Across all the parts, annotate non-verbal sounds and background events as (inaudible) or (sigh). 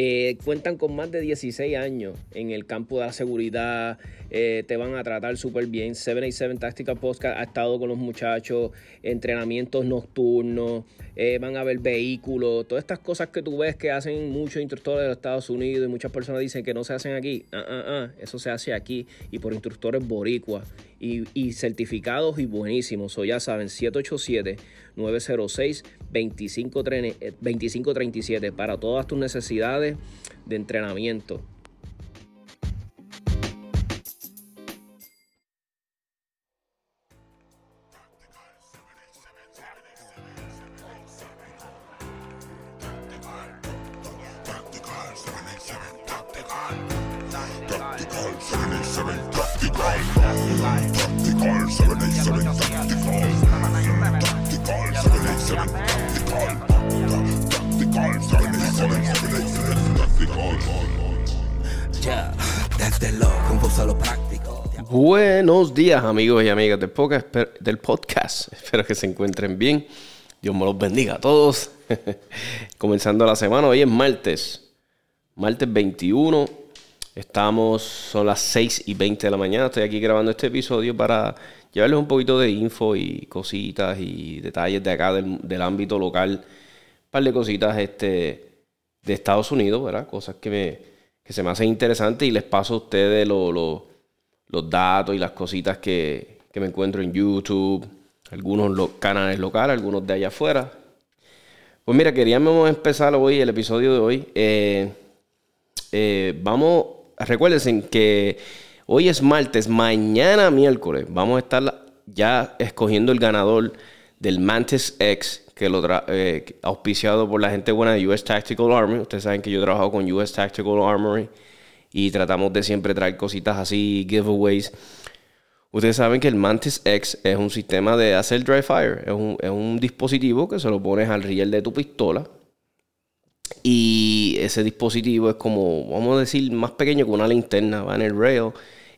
eh, cuentan con más de 16 años en el campo de la seguridad, eh, te van a tratar súper bien. 787 Tactical Podcast ha estado con los muchachos, entrenamientos nocturnos, eh, van a ver vehículos, todas estas cosas que tú ves que hacen muchos instructores de los Estados Unidos y muchas personas dicen que no se hacen aquí. Ah, ah, ah, eso se hace aquí y por instructores boricuas y, certificados y buenísimos. O ya saben, 787-906-2537 para todas tus necesidades de entrenamiento. Días amigos y amigas del podcast, del podcast. (laughs) Espero que se encuentren bien. Dios me los bendiga a todos. (laughs) Comenzando la semana, hoy es martes. Martes 21. Estamos, son las 6 y 20 de la mañana. Estoy aquí grabando este episodio para llevarles un poquito de info y cositas y detalles de acá del, ámbito local. Un par de cositas este, de Estados Unidos, ¿verdad? Cosas que, me, que se me hacen interesantes y les paso a ustedes los datos y las cositas que, que me encuentro en YouTube, algunos canales locales, algunos de allá afuera. Pues mira, queríamos empezar hoy el episodio de hoy. Eh, eh, vamos, recuerden que Hoy es martes, mañana miércoles vamos a estar ya escogiendo el ganador del Mantis X, que lo eh, auspiciado por la gente buena de US Tactical Armory. Ustedes saben que yo he trabajado con US Tactical Armory y tratamos de siempre traer cositas así, giveaways. Ustedes saben que el Mantis X es un sistema de hacer dry fire. Es un, es un dispositivo que se lo pones al riel de tu pistola y ese dispositivo es como, vamos a decir, más pequeño que una linterna, va en el rail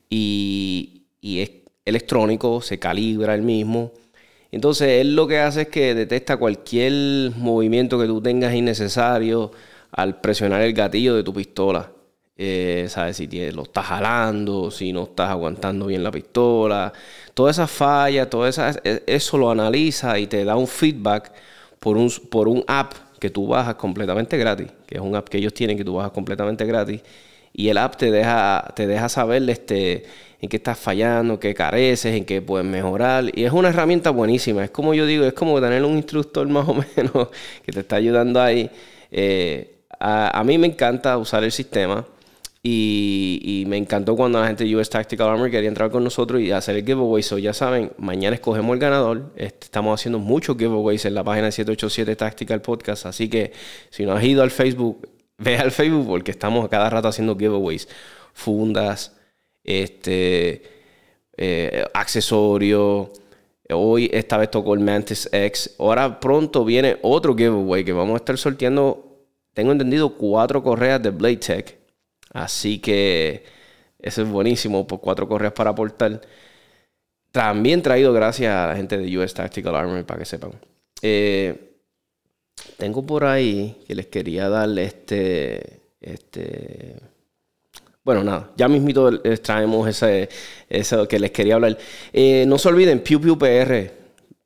y, es electrónico, se calibra el mismo. Entonces él lo que hace es que detecta cualquier movimiento que tú tengas innecesario al presionar el gatillo de tu pistola. Eh, ¿Sabes? Si lo estás jalando, si no estás aguantando bien la pistola. Todas esas fallas, todo e, eso lo analiza y te da un feedback por un, por un app que tú bajas completamente gratis. Que es un app que ellos tienen que tú bajas completamente gratis y el app te deja, te deja saber este, en qué estás fallando, qué careces, en qué puedes mejorar. Y es una herramienta buenísima. Es como yo digo, es como tener un instructor (laughs) más o menos que te está ayudando ahí. Eh, a, mí me encanta usar el sistema. Y, me encantó cuando la gente de US Tactical Armor quería entrar con nosotros y hacer el giveaway. So ya saben, mañana escogemos el ganador. Este, estamos haciendo muchos giveaways en la página 787 Tactical Podcast. Así que si no has ido al Facebook, (laughs) ve al Facebook porque estamos a cada rato haciendo giveaways. Fundas, este, eh, accesorios. Hoy esta vez tocó el Mantis X. Ahora pronto viene otro giveaway que vamos a estar sorteando. Tengo entendido cuatro correas de Blade Tech. Así que eso es buenísimo por cuatro correas para aportar. También traído gracias a la gente de US Tactical Armory para que sepan. Eh, tengo por ahí que les quería darle este. Este bueno, nada, ya mismito les traemos ese, eso que les quería hablar. Eh, no se olviden, PewPewPR,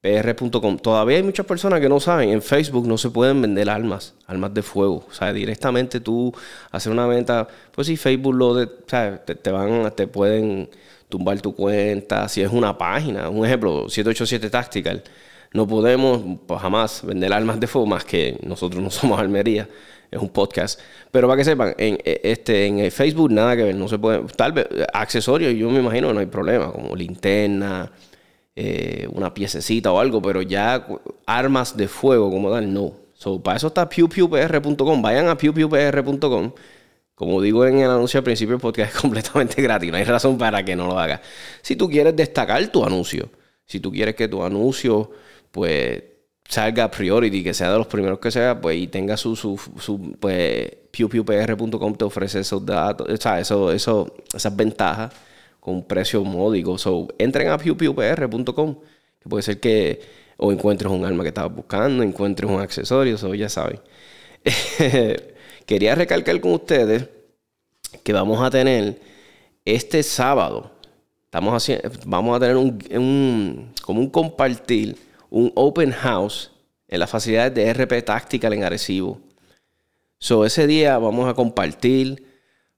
pr.com. Todavía hay muchas personas que no saben, en Facebook no se pueden vender armas, armas de fuego. O sea, directamente tú hacer una venta, pues si Facebook lo de, Te, van, te pueden tumbar tu cuenta. Si es una página, un ejemplo, 787 Tactical. No podemos pues, jamás vender armas de fuego más que nosotros no somos armería es un podcast. Pero para que sepan, en, e, este, en Facebook nada que ver, no se puede. Tal vez accesorios, yo me imagino no hay problema, como linterna, eh, una piececita o algo, pero ya armas de fuego como tal, no. So, para eso está pewpewpr.com. Vayan a pewpewpr.com. Como digo en el anuncio al principio, el podcast es (laughs) completamente gratis. No hay razón para que no lo hagas. Si tú quieres destacar tu anuncio, si tú quieres que tu anuncio, pues salga priority, que sea de los primeros que sea, pues y tenga su, su, su pues pewpewpr.com te ofrece esos datos, o sea, eso, eso, esas ventajas con un precio módico. So, entren a pewpewpr.com, que puede ser que o encuentres un arma que estabas buscando, encuentres un accesorio, eso ya saben. (laughs) Quería recalcar con ustedes que vamos a tener este sábado, estamos haciendo, vamos a tener un, como un compartir un open house en las facilidades de RP Tactical en Arecibo. So, ese día vamos a compartir,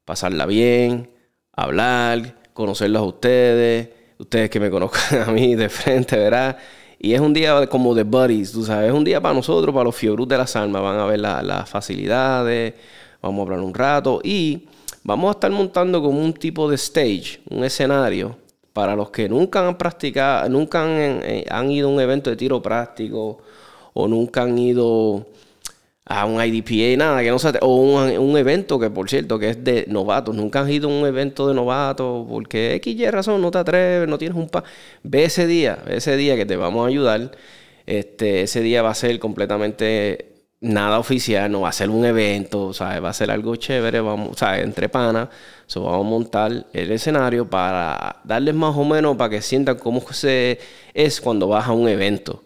pasarla bien, hablar, conocerlos a ustedes, ustedes que me (laughs) conozcan a mí de frente, ¿verdad? Y es un día como de buddies, tú sabes, es un día para nosotros, para los fiebrus de las almas. Van a ver las facilidades, vamos a hablar un rato y vamos a estar montando como un tipo de stage, un escenario para los que nunca han practicado, nunca eh, han, ido a un evento de tiro práctico o nunca han ido a un IDPA, nada, que no sea, o un, evento que por cierto que es de novatos, nunca han ido a un evento de novatos porque X y razón no te atreves, no tienes un pa, ve ese día, ve ese día que te vamos a ayudar, este, ese día va a ser completamente nada oficial, no va a ser un evento, ¿sabes? va a ser algo chévere, vamos, ¿sabes? entre panas, so, vamos a montar el escenario para darles más o menos para que sientan cómo se es cuando vas a un evento,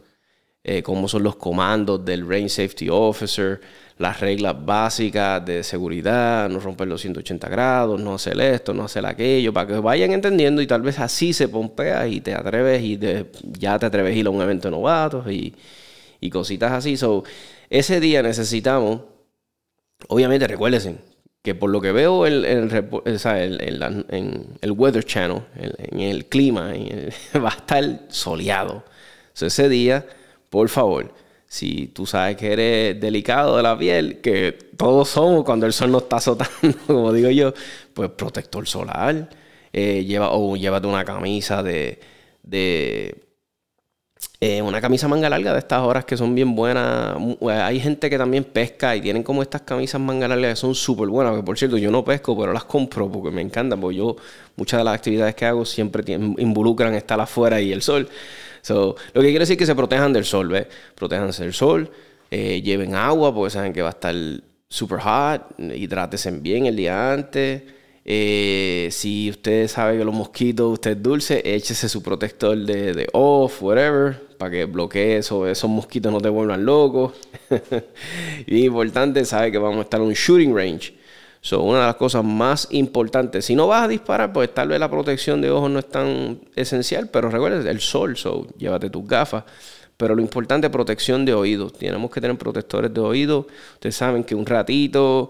eh, cómo son los comandos del Range Safety Officer, las reglas básicas de seguridad, no romper los 180 grados, no hacer esto, no hacer aquello, para que vayan entendiendo y tal vez así se pompea y te atreves y ya te atreves a ir a un evento de novatos y, cositas así. So, ese día necesitamos, obviamente recuérdense que por lo que veo en, el Weather Channel, en, el clima, (laughs) va a estar soleado. ese día, por favor, si tú sabes que eres delicado de la piel, que todos somos cuando el sol no está azotando, (laughs) como digo yo, pues protector solar, eh, lleva, o llévate una camisa de eh, una camisa manga larga de estas horas que son bien buenas. Eh, hay gente que también pesca y tienen como estas camisas manga largas que son súper buenas. Que por cierto, yo no pesco, pero las compro porque me encantan. Porque yo, muchas de las actividades que hago siempre involucran estar afuera y el sol. Lo que quiere decir que se protejan del sol, ¿ves? Protéjanse del sol, eh, lleven agua porque saben que va a estar super hot, hidrátense bien el día antes. Eh, si usted sabe que los mosquitos, usted es dulce, échese su protector de, de off, whatever, para que bloquee eso, esos mosquitos no te vuelvan locos. (laughs) y importante, sabe que vamos a estar en un shooting range. So, una de las cosas más importantes. Si no vas a disparar, pues tal vez la protección de ojos no es tan esencial, pero recuerda el sol, so, llévate tus gafas. Pero lo importante es protección de oídos. Tenemos que tener protectores de oídos. Ustedes saben que un ratito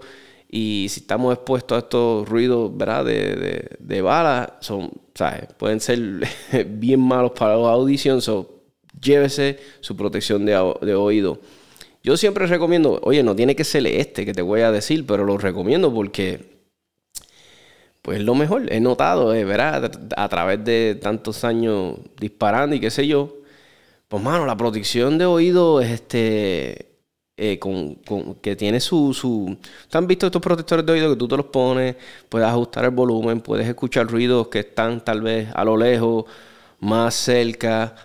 Y si estamos expuestos a estos ruidos, ¿verdad? De, de, balas, son, ¿sabes? Pueden ser (laughs) bien malos para la audición. So, llévese su protección de, de oído. Yo siempre recomiendo, oye, no tiene que ser este que te voy a decir, pero lo recomiendo porque pues lo mejor. He notado, eh, ¿verdad? A través de tantos años disparando y qué sé yo. Pues, mano, la protección de oído es este. Eh, con, que tiene su, su... ¿Te visto estos protectores de oído que tú te los pones? Puedes ajustar el volumen, puedes escuchar ruidos que están tal vez a lo lejos, más cerca.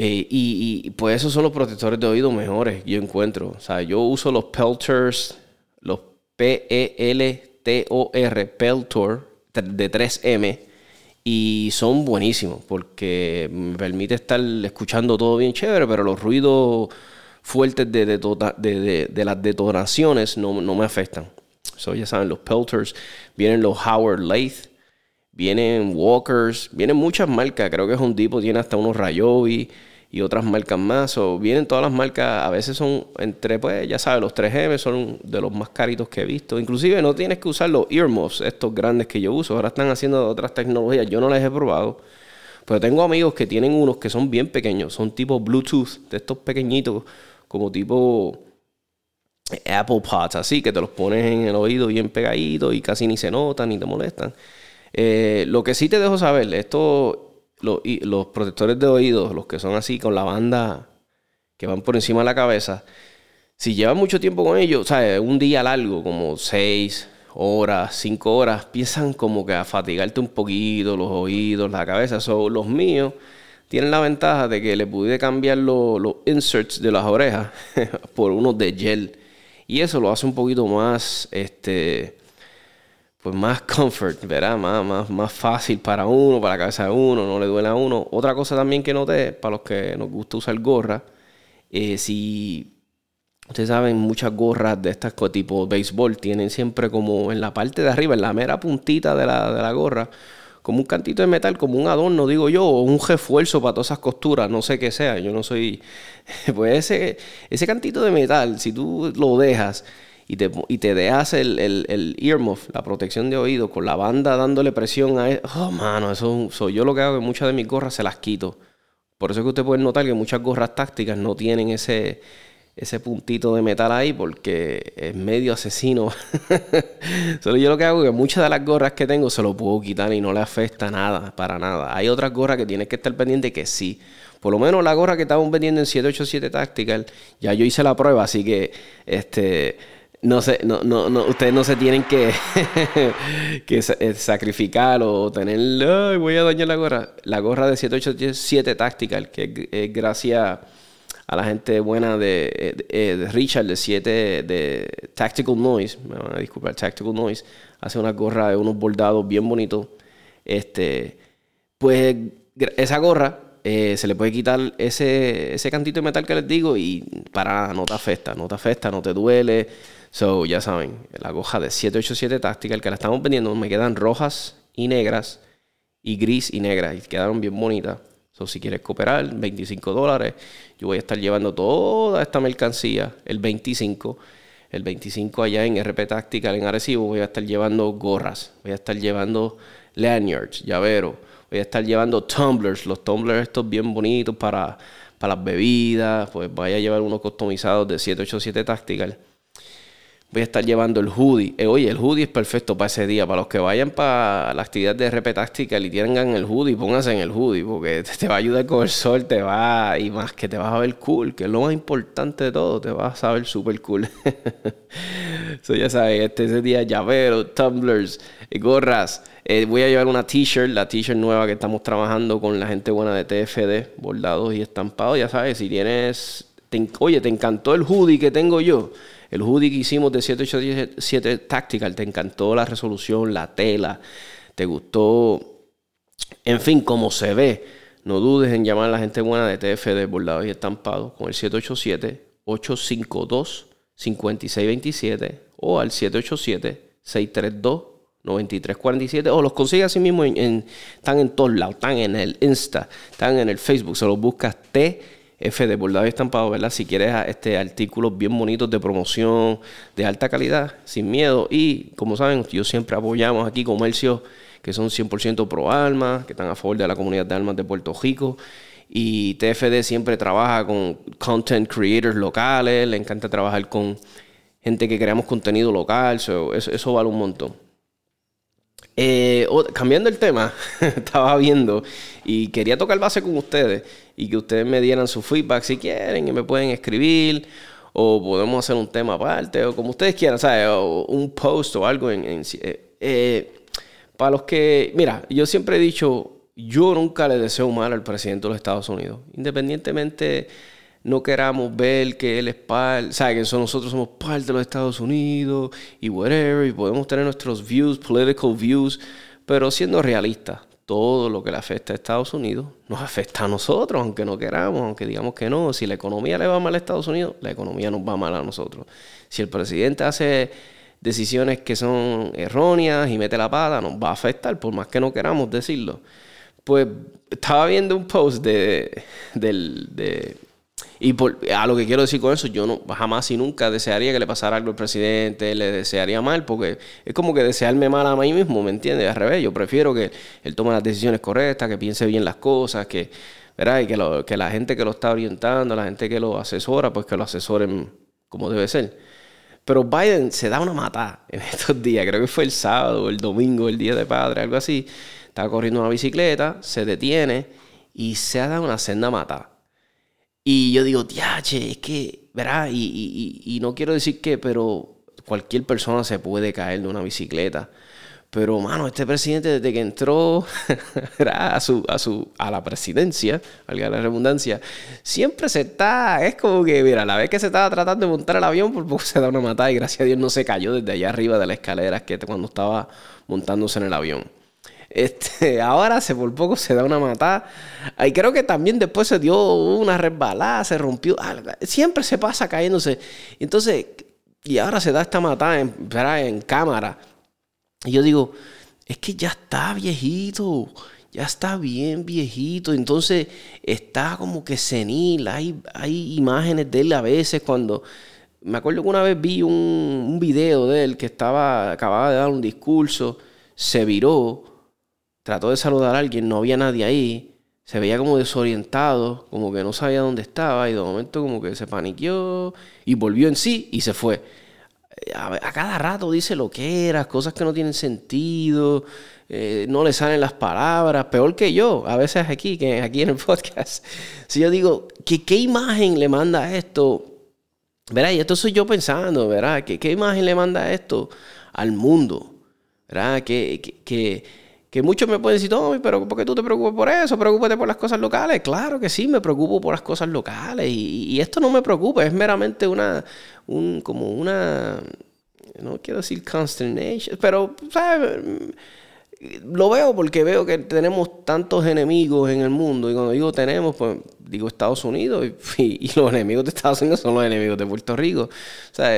Eh, y, pues esos son los protectores de oído mejores, yo encuentro. O sea, yo uso los Pelters, los P-E-L-T-O-R, Peltor, de 3M. Y son buenísimos porque me permite estar escuchando todo bien chévere, pero los ruidos fuertes de, de, las detonaciones no, me afectan. So, ya saben, los Pelters, vienen los Howard Lathe, vienen Walkers, vienen muchas marcas. Creo que un tipo, tiene hasta unos Rayobi y otras marcas más. O vienen todas las marcas, a veces son entre, pues ya sabes, los 3M son de los más caritos que he visto. Inclusive no tienes que usar los earmuffs, estos grandes que yo uso. Ahora están haciendo otras tecnologías, yo no las he probado. Pero tengo amigos que tienen unos que son bien pequeños, son tipo Bluetooth, de estos pequeñitos, como tipo Apple Pods, así, que te los pones en el oído bien pegaditos y casi ni se notan ni te molestan. Eh, lo que sí te dejo saber, esto los, los protectores de oídos, los que son así con la banda que van por encima de la cabeza, si llevan mucho tiempo con ellos, sea, Un día largo, como seis horas, cinco horas, piensan como que a fatigarte un poquito los oídos, la cabeza. Son los míos tienen la ventaja de que le pude cambiar los, los inserts de las orejas (laughs) por unos de gel. Y eso lo hace un poquito más, este, pues más (laughs) comfort, ¿verdad? Más, más, más fácil para uno, para la cabeza de uno, no le duele a uno. Otra cosa también que noté, para los que nos gusta usar gorra, eh, si ustedes saben, muchas gorras de estas tipo béisbol tienen siempre como en la parte de arriba, en la mera puntita de la, de la gorra, como un cantito de metal, como un adorno, digo yo, o un refuerzo para todas esas costuras, no sé qué sea, yo no soy... (laughs) Pues ese, ese cantito de metal, si tú lo dejas y te, y te dejas el, el, el, earmuff, la protección de oído, con la banda dándole presión a él. Oh, mano, eso soy yo lo que hago que muchas de mis gorras se las quito. Por eso es que usted puede notar que muchas gorras tácticas no tienen ese, ese puntito de metal ahí porque es medio asesino. (laughs) Solo yo lo que hago es que muchas de las gorras que tengo se lo puedo quitar y no le afecta nada, para nada. Hay otras gorras que tienes que estar pendiente que sí. Por lo menos la gorra que estamos vendiendo en 787 Tactical, ya yo hice la prueba, así que este no sé, no, no, no, ustedes no se tienen que, (laughs) que eh, sacrificar o tener, voy a dañar la gorra. La gorra de 787 Tactical, que es, gracias a la gente buena de, de, Richard de 7 de Tactical Noise, me van a disculpar, Tactical Noise, hace una gorra de unos bordados bien bonitos. Este, pues esa gorra eh, se le puede quitar ese, ese cantito de metal que les digo y para no te afecta, no te afecta, no te duele So, ya saben, la goja de 787 Tactical que la estamos vendiendo, me quedan rojas y negras y gris y negras y quedaron bien bonitas. So, si quieres cooperar, 25 dólares. Yo voy a estar llevando toda esta mercancía el 25. El 25 allá en RP Tactical en Arecibo voy a estar llevando gorras, voy a estar llevando lanyards, llaveros, voy a estar llevando tumblers, los tumblers estos bien bonitos para, para las bebidas, pues voy a llevar unos customizados de 787 Tactical voy a estar llevando el hoodie. Eh, oye, el hoodie es perfecto para ese día. Para los que vayan para la actividad de RP táctica y tengan el hoodie, pónganse en el hoodie porque te, va a ayudar con el sol, te va y más que te vas a ver cool, que es lo más importante de todo, te vas a ver súper cool. (laughs) so, ya sabes, este ese día llaveros, tumblers, gorras. Eh, voy a llevar una t-shirt, la t-shirt nueva que estamos trabajando con la gente buena de TFD, bordados y estampados. Ya sabes, si tienes, oye, te encantó el hoodie que tengo yo el hoodie que hicimos de 787 Tactical, te encantó la resolución, la tela, te gustó, en fin, cómo se ve. No dudes en llamar a la gente buena de TFD Bordados y Estampados con el 787-852-5627 o al 787-632-9347 o los consigues así mismo, en, están en todos lados, están en el Insta, están en el Facebook, se los buscas T F de bordado y estampado, ¿verdad? Si quieres este, artículos bien bonitos de promoción, de alta calidad, sin miedo. Y como saben, yo siempre apoyamos aquí comercios que son 100% pro alma, que están a favor de la comunidad de almas de Puerto Rico. Y TFD siempre trabaja con content creators locales, le encanta trabajar con gente que creamos contenido local, eso, eso vale un montón. Eh, cambiando el tema, (laughs) estaba viendo y quería tocar base con ustedes y que ustedes me dieran su feedback si quieren y me pueden escribir o podemos hacer un tema aparte o como ustedes quieran, ¿sabes? O un post o algo en... Eh, eh, para los que, mira, yo siempre he dicho, yo nunca le deseo mal al presidente de los Estados Unidos, independientemente no queramos ver que él es parte, o que nosotros somos parte de los Estados Unidos y whatever, y podemos tener nuestros views, political views, pero siendo realistas, todo lo que le afecta a Estados Unidos nos afecta a nosotros, aunque no queramos, aunque digamos que no. Si la economía le va mal a Estados Unidos, la economía nos va mal a nosotros. Si el presidente hace decisiones que son erróneas y mete la pata, nos va a afectar, por más que no queramos decirlo. Pues estaba viendo un post de, del, de y a lo que quiero decir con eso, yo no jamás y nunca desearía que le pasara algo al presidente, le desearía mal, porque es como que desearme mal a mí mismo, ¿me entiendes? Al revés, yo prefiero que él tome las decisiones correctas, que piense bien las cosas, que, ¿verdad? Y que, que la gente que lo está orientando, la gente que lo asesora, pues que lo asesoren como debe ser. Pero Biden se da una mata (laughs) en estos días, creo que fue el sábado, el domingo, el día de padre, algo así. Estaba corriendo una bicicleta, se detiene y se ha dado una senda mata. Y yo digo, che, es que, ¿verdad? Y, no quiero decir que, pero cualquier persona se puede caer de una bicicleta. Pero, mano, este presidente desde que entró (laughs) a, su, a, su, a la presidencia, valga la redundancia, siempre se está, es como que, mira, la vez que se estaba tratando de montar el avión, por (laughs) poco se da una matada y gracias a Dios no se cayó desde allá arriba de la escalera que cuando estaba montándose en el avión. Este, (laughs) ahora se por poco se da una matada. Y creo que también después se dio una resbalada, se rompió. Siempre se pasa cayéndose. Entonces, y ahora se da esta matada en, en cámara. Y yo digo, es que ya está viejito. Ya está bien viejito. Entonces está como que senil. Hay, hay imágenes de él a veces cuando. Me acuerdo que una vez vi un, un video de él que estaba, acababa de dar un discurso, se viró trató de saludar a alguien, no había nadie ahí, se veía como desorientado, como que no sabía dónde estaba y de momento como que se paniqueó y volvió en sí y se fue. A, cada rato dice lo que era, cosas que no tienen sentido, eh, no le salen las palabras, peor que yo, a veces aquí, que aquí en el (laughs) podcast. Si yo digo, ¿qué, qué imagen le manda esto? Verá, y esto soy yo pensando, ¿verdad? ¿Qué, qué imagen le manda esto al mundo? ¿Verdad? que, que que muchos me pueden decir, no, pero ¿por qué tú te preocupas por eso? Preocúpate por las cosas locales. Claro que sí, me preocupo por las cosas locales. Y, esto no me preocupa, es meramente una, un, como una, no quiero decir consternation, pero, ¿sabes? Lo veo porque veo que tenemos tantos enemigos en el mundo. Y cuando digo tenemos, pues digo Estados Unidos. Y, (laughs) los enemigos de Estados Unidos son los enemigos de Puerto Rico. O sea,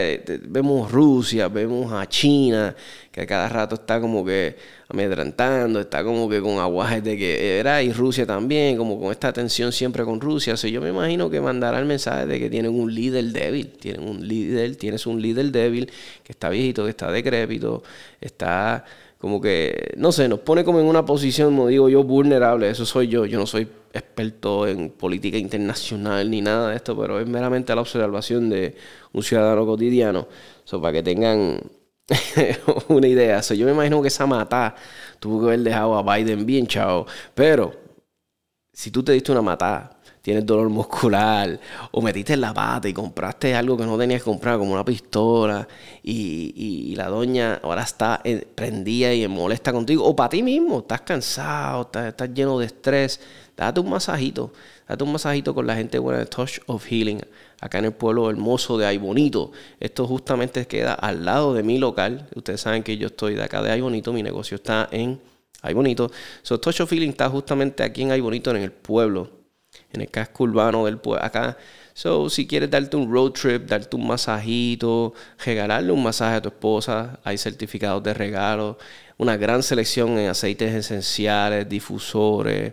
vemos Rusia, vemos a China, que a cada rato está como que amedrantando, está como que con aguajes de que era, y Rusia también, como con esta tensión siempre con Rusia. O sea, yo me imagino que mandará el mensaje de que tienen un líder débil. Tienen un líder, tienes un líder débil que está viejito, que está decrépito, está como que, no sé, nos pone como en una posición, como digo yo, vulnerable. Eso soy yo. Yo no soy experto en política internacional ni nada de esto, pero es meramente la observación de un ciudadano cotidiano. So, para que tengan (laughs) una idea. So, yo me imagino que esa mata tuvo que haber dejado a Biden bien chao. Pero, si tú te diste una matada tienes dolor muscular, o metiste en la pata y compraste algo que no tenías que comprar, como una pistola, y, la doña ahora está prendida y molesta contigo, o para ti mismo, estás cansado, estás, lleno de estrés, date un masajito, date un masajito con la gente buena de Touch of Healing, acá en el pueblo hermoso de Aybonito. Esto justamente queda al lado de mi local, ustedes saben que yo estoy de acá de Aybonito, mi negocio está en Aybonito. So, Touch of Healing está justamente aquí en Aybonito, en el pueblo en el casco urbano del pueblo, acá. So, si quieres darte un road trip, darte un masajito, regalarle un masaje a tu esposa, hay certificados de regalo, una gran selección en aceites esenciales, difusores,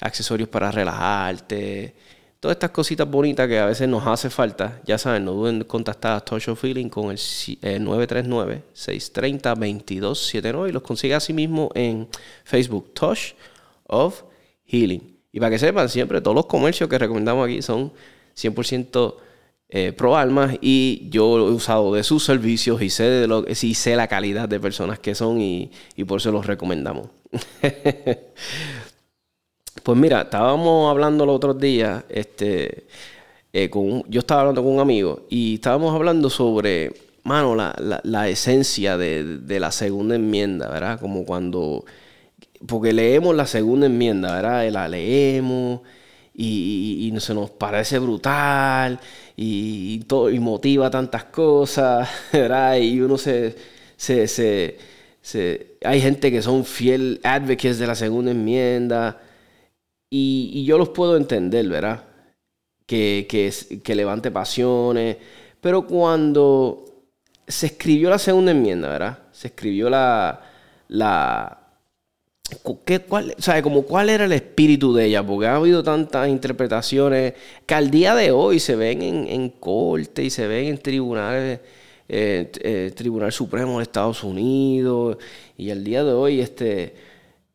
accesorios para relajarte, todas estas cositas bonitas que a veces nos hace falta, ya saben, no duden en contactar a Touch of Feeling con el 939-630-2279 y los consigue así mismo en Facebook, Touch of Healing. Y para que sepan, siempre todos los comercios que recomendamos aquí son 100% eh, pro almas y yo he usado de sus servicios y sé, de lo, sí, sé la calidad de personas que son y, y por eso los recomendamos. (laughs) pues mira, estábamos hablando los otros días, este, eh, con, yo estaba hablando con un amigo y estábamos hablando sobre, mano, la, la, esencia de, de, la segunda enmienda, ¿verdad? Como cuando, porque leemos la segunda enmienda, ¿verdad? La leemos y, se nos parece brutal y, todo, y motiva tantas cosas, (laughs) ¿verdad? Y uno se, se, se, se, hay gente que son fiel advocates de la segunda enmienda y, yo los puedo entender, ¿verdad? Que, que, que levante pasiones, pero cuando se escribió la segunda enmienda, ¿verdad? Se escribió la, la, ¿Qué, cuál, Como cuál era el espíritu de ella, porque ha habido tantas interpretaciones que al día de hoy se ven en, en corte y se ven en tribunales, eh, eh, Tribunal Supremo de Estados Unidos, y al día de hoy este,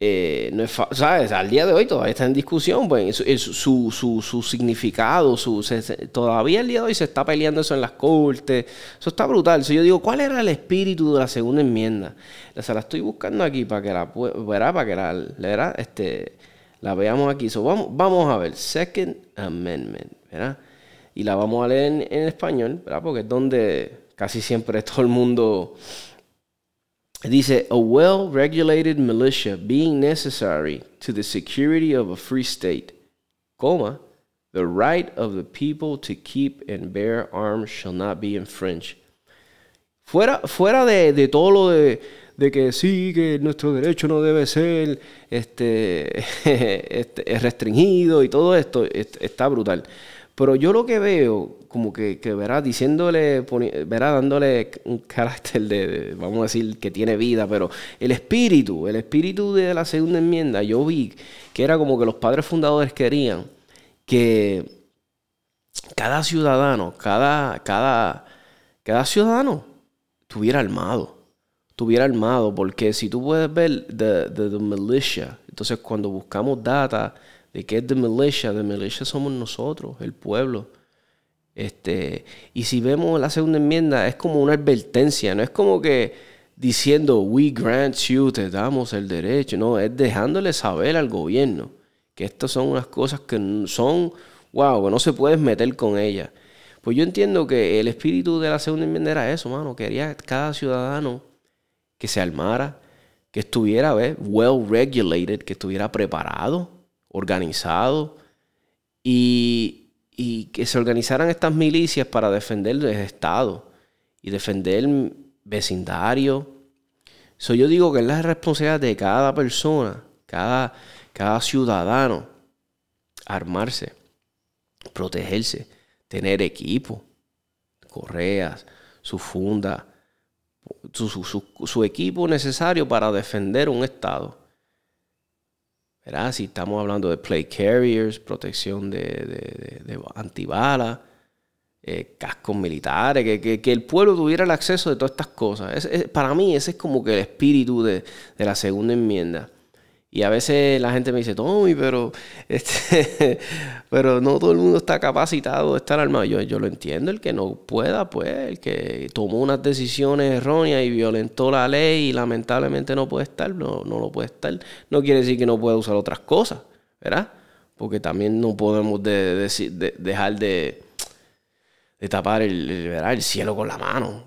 eh, no es ¿sabes? Al día de hoy todavía está en discusión, pues, su, su, su, significado, su, todavía el día de hoy se está peleando eso en las cortes, eso está brutal. yo digo, ¿cuál era el espíritu de la segunda enmienda? O la estoy buscando aquí para que la, para que la, este, la veamos aquí. vamos, vamos a ver, Second Amendment, ¿verdad? Y la vamos a leer en, en español, ¿verdad? Porque es donde casi siempre (laughs) todo el mundo Dice, a well-regulated militia being necessary to the security of a free state, coma, the right of the people to keep and bear arms shall not be infringed. Fuera, fuera de, de todo lo de, de, que sí, que nuestro derecho no debe ser este, (laughs) este, restringido y todo esto, está brutal. Pero yo lo que veo, como que, que verá, diciéndole, verá, dándole un carácter de, vamos a decir, que tiene vida, pero el espíritu, el espíritu de la segunda enmienda, yo vi que era como que los padres fundadores querían que cada ciudadano, cada, cada, cada ciudadano tuviera armado. Tuviera armado, porque si tú puedes ver the, the, the militia, entonces cuando buscamos data de qué es de militia, de militia somos nosotros, el pueblo. Este, y si vemos la segunda enmienda, es como una advertencia, no es como que diciendo, we grant you, te damos el derecho, no, es dejándole saber al gobierno que estas son unas cosas que son, wow, que no se puedes meter con ellas. Pues yo entiendo que el espíritu de la segunda enmienda era eso, mano, quería cada ciudadano que se armara, que estuviera well regulated, que estuviera preparado organizado y, y, que se organizaran estas milicias para defender el Estado y defender el vecindario. So, yo digo que es la responsabilidad de cada persona, cada, cada ciudadano, armarse, protegerse, tener equipo, correas, su funda, su, su, su, equipo necesario para defender un Estado. Si estamos hablando de play carriers, protección de, de, de, antibalas, eh, cascos militares, que, que, el pueblo tuviera el acceso de todas estas cosas. para mí ese es como que el espíritu de, la segunda enmienda. Y a veces la gente me dice, Tommy, pero, (laughs) este, pero no todo el mundo está capacitado de estar armado. Yo, yo lo entiendo, el que no pueda, pues, el que tomó unas decisiones erróneas y violentó la ley y lamentablemente no puede estar, no, no lo puede estar. No quiere decir que no pueda usar otras cosas, ¿verdad? Porque también no podemos dejar de, de tapar el, el, cielo con la mano.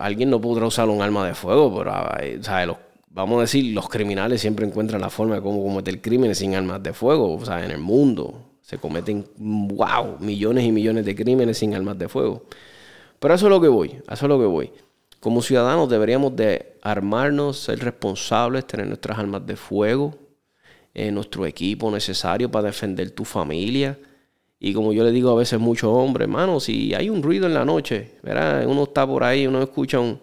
Alguien no podrá usar un arma de fuego, pero ¿sabes? los vamos a decir, los criminales siempre encuentran la forma de cómo cometer crímenes sin armas de fuego. O sea, en el mundo se cometen, wow, millones y millones de crímenes sin armas de fuego. Pero eso es lo que voy, eso es lo que voy. Como ciudadanos deberíamos de armarnos, ser responsables, tener nuestras armas de fuego, en nuestro equipo necesario para defender tu familia. Y como yo le digo a veces muchos hombres, hermano, si hay un ruido en la noche, ¿verdad? uno está por ahí, uno escucha un,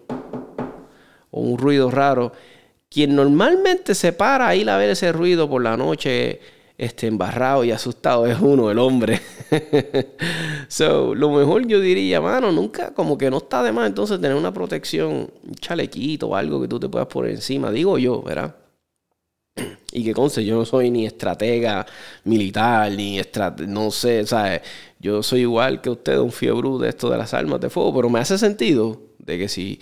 un ruido raro, quien normalmente se para a ir a ver ese ruido por la noche este, embarrado y asustado es uno, el hombre. (laughs) so, lo mejor yo diría, mano, nunca, como que no está de más entonces tener una protección, un chalequito o algo que tú te puedas poner encima, digo yo, ¿verdad? (clears throat) Y que conste, yo no soy ni estratega militar, ni estratega, no sé, ¿sabes? Yo soy igual que usted, un fiebre de esto de las armas de fuego, pero me hace sentido de que si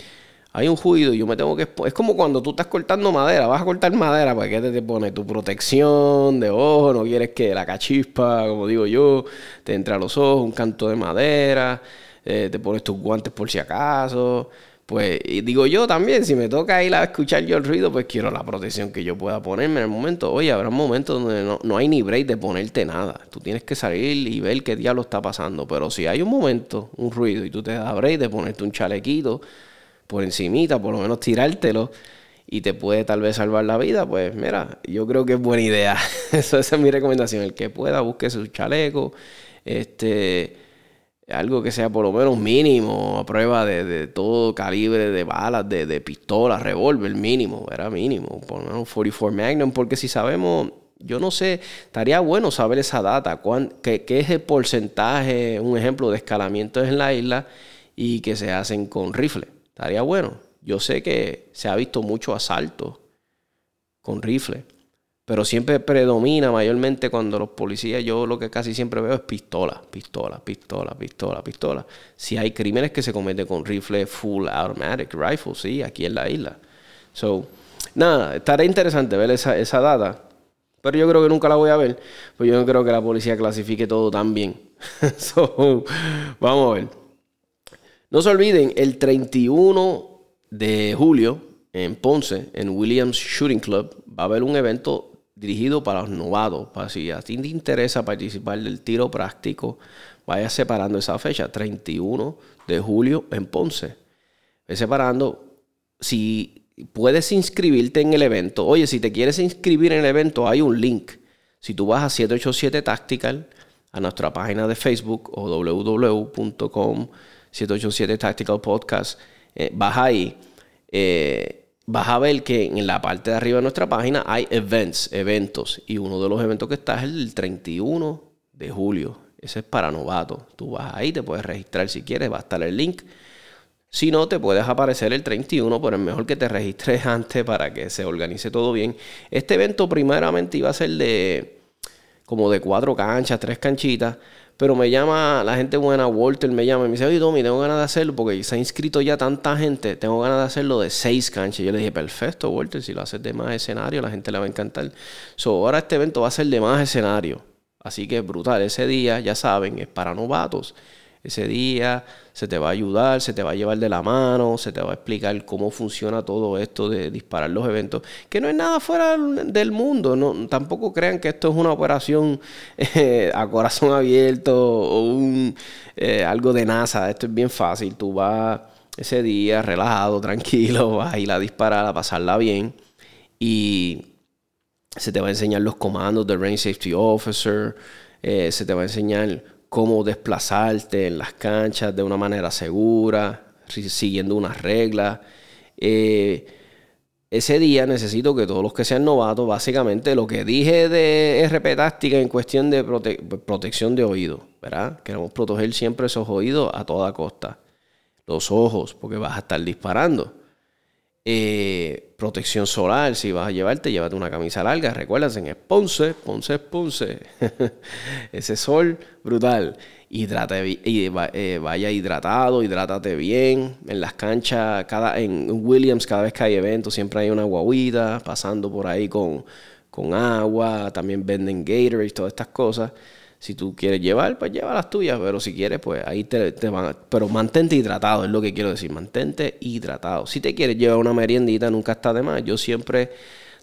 hay un juicio, yo me tengo que... Es como cuando tú estás cortando madera, vas a cortar madera, ¿para qué te, pone tu protección de ojo? No quieres que la cachispa, como digo yo, te entre a los ojos, un canto de madera, eh, te pones tus guantes por si acaso. Pues digo yo también, si me toca ir a escuchar yo el ruido, pues quiero la protección que yo pueda ponerme en el momento. Oye, habrá un momento donde no, no hay ni break de ponerte nada. Tú tienes que salir y ver qué diablo está pasando. Pero si hay un momento, un ruido, y tú te das break de ponerte un chalequito por encimita, por lo menos tirártelo y te puede tal vez salvar la vida, pues mira, yo creo que es buena idea. (laughs) Eso, esa es mi recomendación. El que pueda, busque su chaleco, este, algo que sea por lo menos mínimo, a prueba de, todo calibre de balas, de, de pistolas, revólver, mínimo, era mínimo, por lo menos 44 Magnum, porque si sabemos, yo no sé, estaría bueno saber esa data, qué, qué es el porcentaje, un ejemplo de escalamiento en la isla y que se hacen con rifle. Estaría bueno. Yo sé que se ha visto mucho asalto con rifle, pero siempre predomina mayormente cuando los policías, yo lo que casi siempre veo es pistola, pistola, pistola, pistola, pistola. Si hay crímenes que se cometen con rifle full automatic rifle, sí, aquí en la isla. So, nada, estará interesante ver esa, esa data. Pero yo creo que nunca la voy a ver. Pues yo no creo que la policía clasifique todo tan bien. (laughs) so, vamos a ver. No se olviden, el 31 de julio en Ponce, en Williams Shooting Club, va a haber un evento dirigido para los novatos. Si a ti te interesa participar del tiro práctico, vaya separando esa fecha, 31 de julio en Ponce. Ve separando. Si puedes inscribirte en el evento, oye, si te quieres inscribir en el evento, hay un link. Si tú vas a 787 Tactical, a nuestra página de Facebook o www.com 787 Tactical Podcast, eh, vas ahí, eh, vas a ver que en la parte de arriba de nuestra página hay events, eventos. Y uno de los eventos que está es el 31 de julio. Ese es para novatos. Tú vas ahí, te puedes registrar si quieres, va a estar el link. Si no, te puedes aparecer el 31, pero es mejor que te registres (laughs) antes para que se organice todo bien. Este evento primeramente iba a ser de como de cuatro canchas, tres canchitas. Pero me llama la gente buena, Walter me llama y me dice, oye Tommy, tengo ganas de hacerlo porque se ha inscrito ya tanta gente, tengo ganas de hacerlo de seis canchas. Yo le dije, perfecto, Walter, si lo haces de más escenario, la gente le va a encantar. So, ahora este evento va a ser de más escenario. Así que es brutal. Ese día, ya saben, es para novatos. Ese día se te va a ayudar, se te va a llevar de la mano, se te va a explicar cómo funciona todo esto de disparar los eventos, que no es nada fuera del mundo, no, tampoco crean que esto es una operación eh, a corazón abierto o un, eh, algo de NASA, esto es bien fácil, tú vas ese día relajado, tranquilo, (laughs) vas a ir a disparar, a pasarla bien y se te va a enseñar los comandos del Range Safety Officer, eh, se te va a enseñar cómo desplazarte en las canchas de una manera segura, siguiendo unas reglas. Eh, ese día necesito que todos los que sean novatos, básicamente lo que dije de RP táctica en cuestión de protección de oídos, ¿verdad? Queremos proteger siempre esos oídos a toda costa. Los ojos, porque vas a estar disparando. Eh, protección solar, si vas a llevarte, llévate una camisa larga. Recuerdas, en Ponce, Ponce, Ponce. (laughs) Ese sol brutal. Hidrate, eh, vaya hidratado, hidrátate bien. En las canchas, cada, en Williams, cada vez que hay eventos, siempre hay una guaguita pasando por ahí con, con agua. También venden Gatorade todas estas cosas. Si tú quieres llevar, pues lleva las tuyas, pero si quieres, pues ahí te, van. Pero mantente hidratado, es lo que quiero decir. Mantente hidratado. Si te quieres llevar una meriendita, nunca está de más. Yo siempre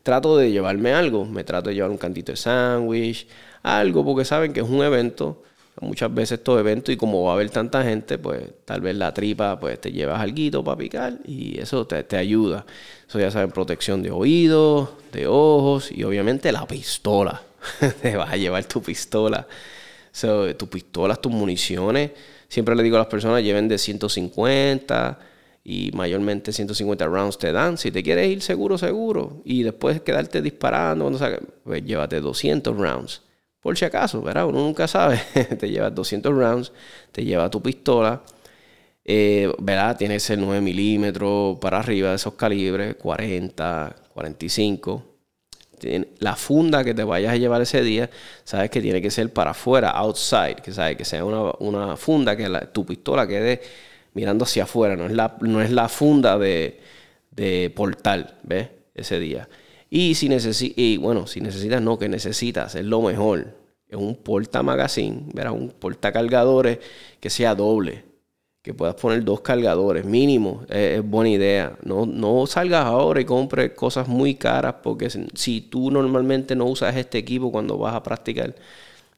trato de llevarme algo. Me trato de llevar un cantito de sándwich, algo, porque saben que es un evento. Muchas veces estos eventos, y como va a haber tanta gente, pues tal vez la tripa, pues te llevas algo para picar y eso te, te ayuda. Eso ya saben, protección de oídos, de ojos y obviamente la pistola. (laughs) te vas a llevar tu pistola. So, tus pistolas, tus municiones. Siempre le digo a las personas, lleven de 150 y mayormente 150 rounds te dan. Si te quieres ir seguro, seguro, y después quedarte disparando, cuando pues llévate 200 rounds. Por si acaso, ¿verdad? Uno nunca sabe. (laughs) te llevas 200 rounds, te lleva tu pistola, eh, ¿verdad? Tiene que ser 9 milímetros para arriba de esos calibres, 40, 45. La funda que te vayas a llevar ese día, sabes que tiene que ser para afuera, outside, que sabes que sea una, funda que tu pistola quede mirando hacia afuera, no es la, no es la funda de, portal, ¿ves? Ese día. Y si necesitas, y bueno, si necesitas, no, que necesitas, es lo mejor. Es un porta magazine, ¿verdad? Un porta cargadores que sea doble. Que puedas poner dos cargadores, mínimo, es, buena idea. No, no salgas ahora y compres cosas muy caras, porque si tú normalmente no usas este equipo cuando vas a practicar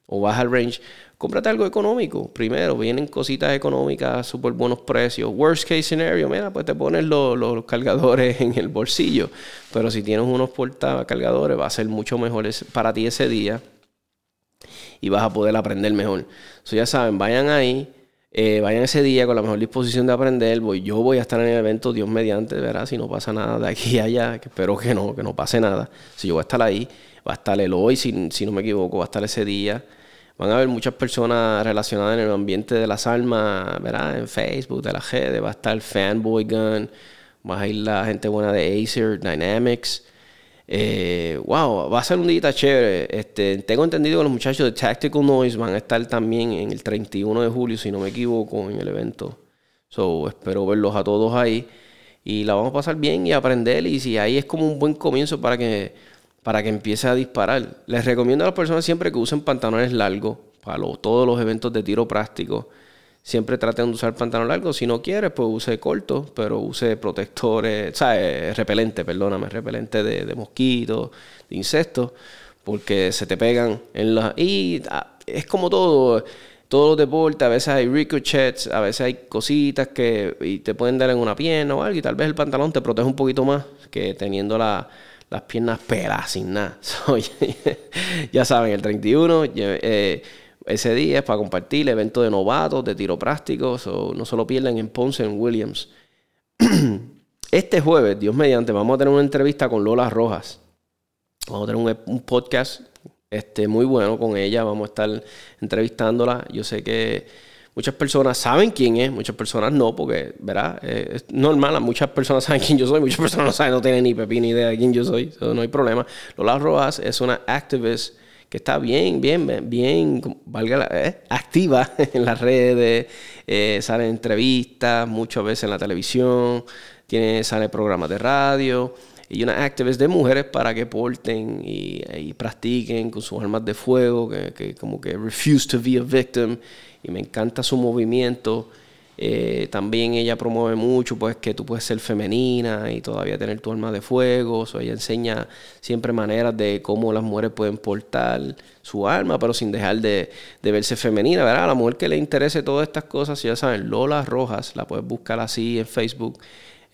o vas al range, cómprate algo económico. Primero, vienen cositas económicas, súper buenos precios. Worst case scenario, mira, pues te pones los, cargadores (laughs) en el bolsillo. Pero si tienes unos cargadores, va a ser mucho mejor para ti ese día y vas a poder aprender mejor. So, ya saben, vayan ahí. Eh, vayan ese día con la mejor disposición de aprender. Voy, yo voy a estar en el evento, Dios mediante, verá si no pasa nada de aquí a allá, que espero que no, que no pase nada. Si yo voy a estar ahí, va a estar el hoy, si, si no me equivoco, va a estar ese día. Van a haber muchas personas relacionadas en el ambiente de las almas, ¿verdad? En Facebook, de la redes, va a estar Fanboy Gun, va a ir la gente buena de Acer, Dynamics. Eh, wow, va a ser un día chévere. Este, tengo entendido que los muchachos de Tactical Noise van a estar también en el 31 de julio, si no me equivoco, en el evento. So, espero verlos a todos ahí. Y la vamos a pasar bien y aprender. Y si ahí es como un buen comienzo para que para que empiece a disparar. Les recomiendo a las personas siempre que usen pantalones largos para todos los eventos de tiro práctico. Siempre traten de usar pantalón largo. Si no quieres, pues use corto, pero use protectores, o sea, repelente, perdóname, repelente de, mosquitos, de insectos, porque se te pegan en la... Y ah, es como todo, todos los deportes, a veces hay ricochets, a veces hay cositas que te pueden dar en una pierna o algo, y tal vez el pantalón te protege un poquito más que teniendo la las piernas pelas sin nada. (laughs) (laughs) ya saben, el 31, eh, ese día es para compartir evento de novatos, de tiro práctico. no se lo pierdan en Ponce, en Williams. (clears throat) este jueves, Dios mediante, vamos a tener una entrevista con Lola Rojas. Vamos a tener un, podcast este, muy bueno con ella. Vamos a estar entrevistándola. Yo sé que Muchas personas saben quién es, muchas personas no, porque, ¿verdad? Eh, es normal, muchas personas (laughs) saben quién yo soy, muchas personas no saben, no tienen ni pepín ni idea de quién yo soy, no hay problema. Lola Rojas es una activist que está bien, bien, bien, valga la, eh, activa (laughs) en las redes, eh, sale en entrevistas, muchas veces en la televisión, tiene, sale programas de radio y una activist de mujeres para que porten y, practiquen con sus armas de fuego, que, que, como que refuse to be a victim y me encanta su movimiento. Eh, también ella promueve mucho pues que tú puedes ser femenina y todavía tener tu arma de fuego. O ella enseña siempre maneras de cómo las mujeres pueden portar su arma, pero sin dejar de, de verse femenina. ¿verdad? A la mujer que le interese todas estas cosas, ya saben, Lola Rojas, la puedes buscar así en Facebook.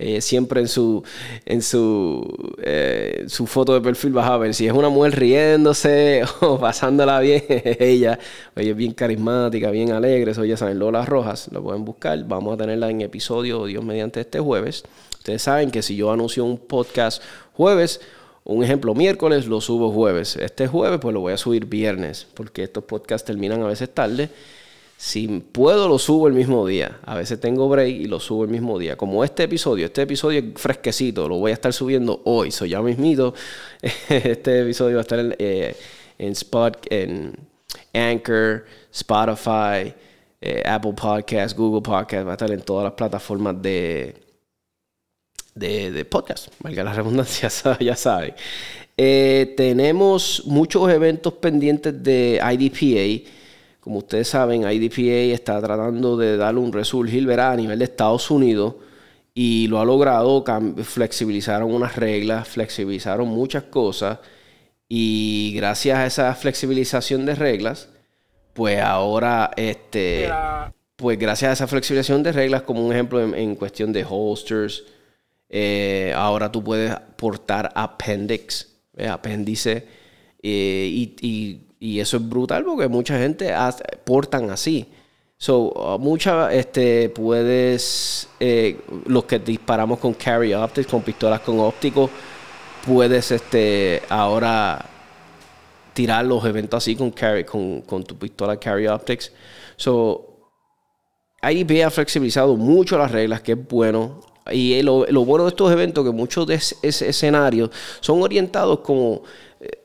Eh, siempre en su en su, eh, su foto de perfil vas a ver si es una mujer riéndose (laughs) o pasándola bien (laughs) ella ella es bien carismática bien alegre eso ya saben Lola Rojas lo pueden buscar vamos a tenerla en episodio Dios mediante este jueves ustedes saben que si yo anuncio un podcast jueves un ejemplo, miércoles lo subo jueves. Este jueves pues lo voy a subir viernes, porque estos podcasts terminan a veces tarde. Si puedo, lo subo el mismo día. A veces tengo break y lo subo el mismo día. Como este episodio, este episodio es fresquecito, lo voy a estar subiendo hoy. Soy ya mismito. (laughs) Este episodio va a estar en, eh, Spot, en Anchor, Spotify, eh, Apple Podcast, Google Podcast. Va a estar en todas las plataformas de, de, podcast. Valga la redundancia, (laughs) ya saben. Eh, tenemos muchos eventos pendientes de IDPA como ustedes saben, IDPA está tratando de darle un resurgir a nivel de Estados Unidos y lo ha logrado. Flexibilizaron unas reglas, flexibilizaron muchas cosas y gracias a esa flexibilización de reglas, pues ahora, este, pues gracias a esa flexibilización de reglas, como un ejemplo en, cuestión de holsters, eh, ahora tú puedes portar appendix, apéndice, eh, y y eso es brutal porque mucha gente portan así. So, uh, mucha, este, puedes, eh, los que disparamos con carry optics, con pistolas con óptico, puedes, este, ahora tirar los eventos así con carry, con, con tu pistola carry optics. So, IDP ha flexibilizado mucho las reglas, que es bueno. Y lo, lo bueno de estos eventos, que muchos de ese escenarios son orientados como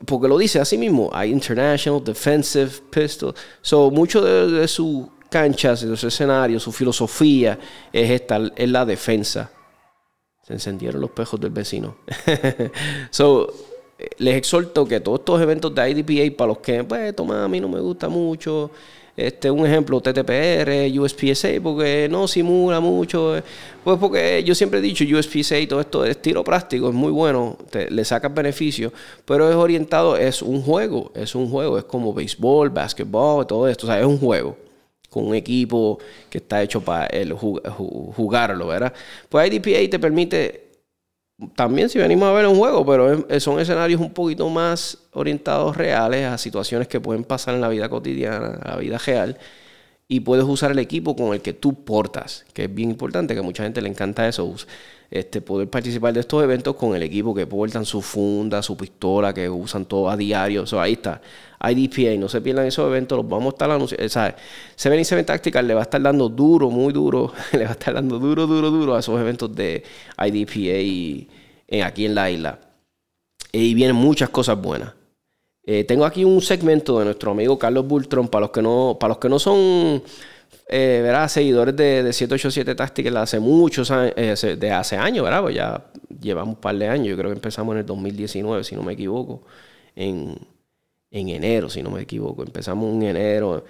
porque lo dice así mismo, hay international, defensive, pistol. So, mucho de, de, su canchas, de los escenarios, su filosofía es esta, es la defensa. Se encendieron los pejos del vecino. (laughs) so, les exhorto que todos estos eventos de IDPA, para los que, pues, toma, a mí no me gusta mucho, este, un ejemplo, TTPR, USPSA, porque no simula mucho. Pues porque yo siempre he dicho, USPSA y todo esto es tiro práctico, es muy bueno, le sacas beneficio, pero es orientado, es un juego, es un juego, es como béisbol, básquetbol, todo esto, o sea, es un juego con un equipo que está hecho para el jugarlo, ¿verdad? Pues IDPA te permite, también si venimos a ver un juego, pero son escenarios un poquito más orientados reales a situaciones que pueden pasar en la vida cotidiana, en la vida real, y puedes usar el equipo con el que tú portas, que es bien importante, que a mucha gente le encanta eso, este, poder participar de estos eventos con el equipo que portan su funda, su pistola, que usan todo a diario. So, ahí está. IDPA, no se pierdan esos eventos, los vamos a estar anunciando. Seven y Seven Tactical le va a estar dando duro, muy duro, (laughs) le va a estar dando duro, duro, duro a esos eventos de IDPA en, aquí en la isla. Y vienen muchas cosas buenas. Eh, tengo aquí un segmento de nuestro amigo Carlos Bultron, para los que no, para los que no son eh, seguidores de, de 787 Tactical hace muchos años, eh, de hace años, ¿verdad? Pues ya llevamos un par de años, yo creo que empezamos en el 2019, si no me equivoco, en, en enero, si no me equivoco, empezamos en enero.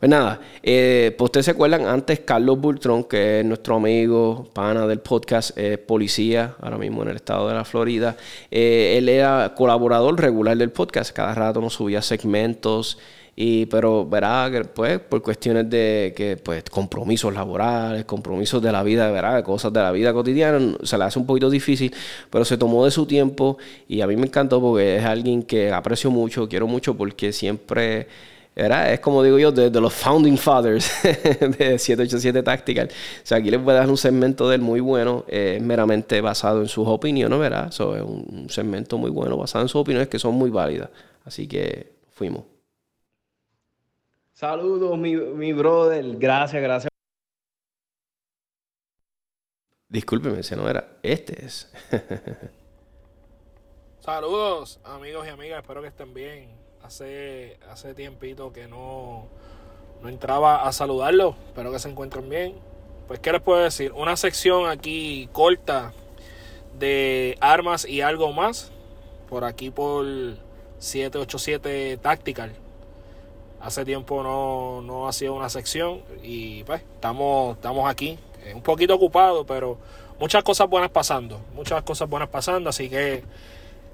Pues nada, eh, pues ustedes se acuerdan, antes Carlos Bultrón, que es nuestro amigo, pana del podcast, es policía, ahora mismo en el estado de la Florida. Eh, él era colaborador regular del podcast, cada rato nos subía segmentos. Y, pero verá que pues por cuestiones de que pues compromisos laborales, compromisos de la vida, verá, cosas de la vida cotidiana, se le hace un poquito difícil, pero se tomó de su tiempo y a mí me encantó porque es alguien que aprecio mucho, quiero mucho porque siempre era, es como digo yo, de, los founding fathers (laughs) de 787 Tactical. O sea, aquí les voy a dar un segmento de él muy bueno, meramente basado en sus opiniones, ¿verdad? So, es un segmento muy bueno basado en sus opiniones que son muy válidas. Así que fuimos. Saludos, mi, mi brother. Gracias, gracias. Discúlpeme, ese no era. Este es. (laughs) Saludos, amigos y amigas. Espero que estén bien. Hace, hace tiempito que no, no entraba a saludarlos. Espero que se encuentren bien. Pues, ¿qué les puedo decir? Una sección aquí corta de armas y algo más. Por aquí por 787 Tactical hace tiempo no, no ha sido una sección y pues estamos, estamos aquí, eh, un poquito ocupados, pero muchas cosas buenas pasando, muchas cosas buenas pasando, así que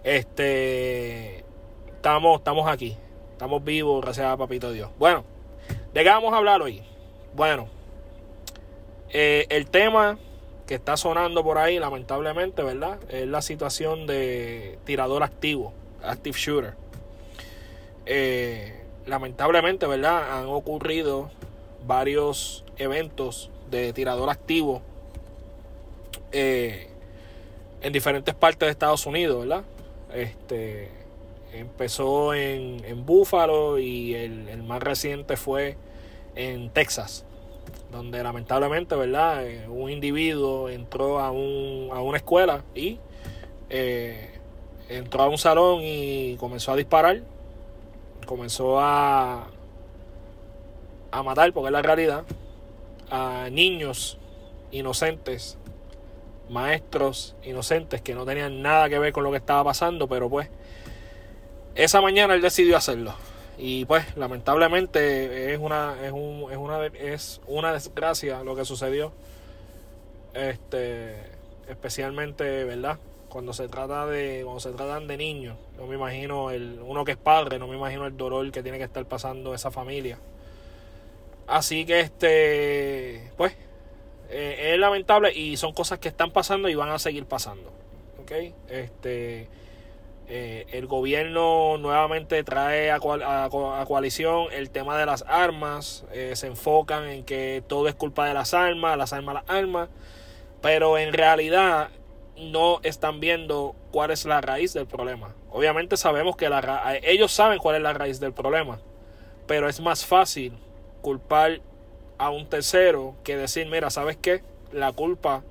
este estamos, estamos aquí, estamos vivos, gracias a Papito Dios. Bueno, ¿de qué vamos a hablar hoy? Bueno, eh, el tema que está sonando por ahí, lamentablemente, ¿verdad? Es la situación de tirador activo, active shooter. Eh, lamentablemente, ¿verdad? Han ocurrido varios eventos de tirador activo eh, en diferentes partes de Estados Unidos, ¿verdad? Este empezó en, en Buffalo y el, más reciente fue en Texas, donde lamentablemente, ¿verdad? Eh, un individuo entró a, un, a una escuela y eh, entró a un salón y comenzó a disparar comenzó a, a matar, porque es la realidad, a niños inocentes, maestros inocentes que no tenían nada que ver con lo que estaba pasando, pero pues esa mañana él decidió hacerlo. Y pues lamentablemente es una, es un, es una, es una desgracia lo que sucedió. Este, especialmente, ¿verdad? Cuando se trata de cuando se tratan de niños no me imagino el uno que es padre no me imagino el dolor que tiene que estar pasando esa familia así que este pues eh, es lamentable y son cosas que están pasando y van a seguir pasando ok este Eh, el gobierno nuevamente trae a, coalición el tema de las armas. Eh, se enfocan en que todo es culpa de las armas, las armas, las armas. Pero en realidad no están viendo cuál es la raíz del problema. Obviamente sabemos que la ellos saben cuál es la raíz del problema. Pero es más fácil culpar a un tercero que decir, mira, ¿sabes qué? La culpa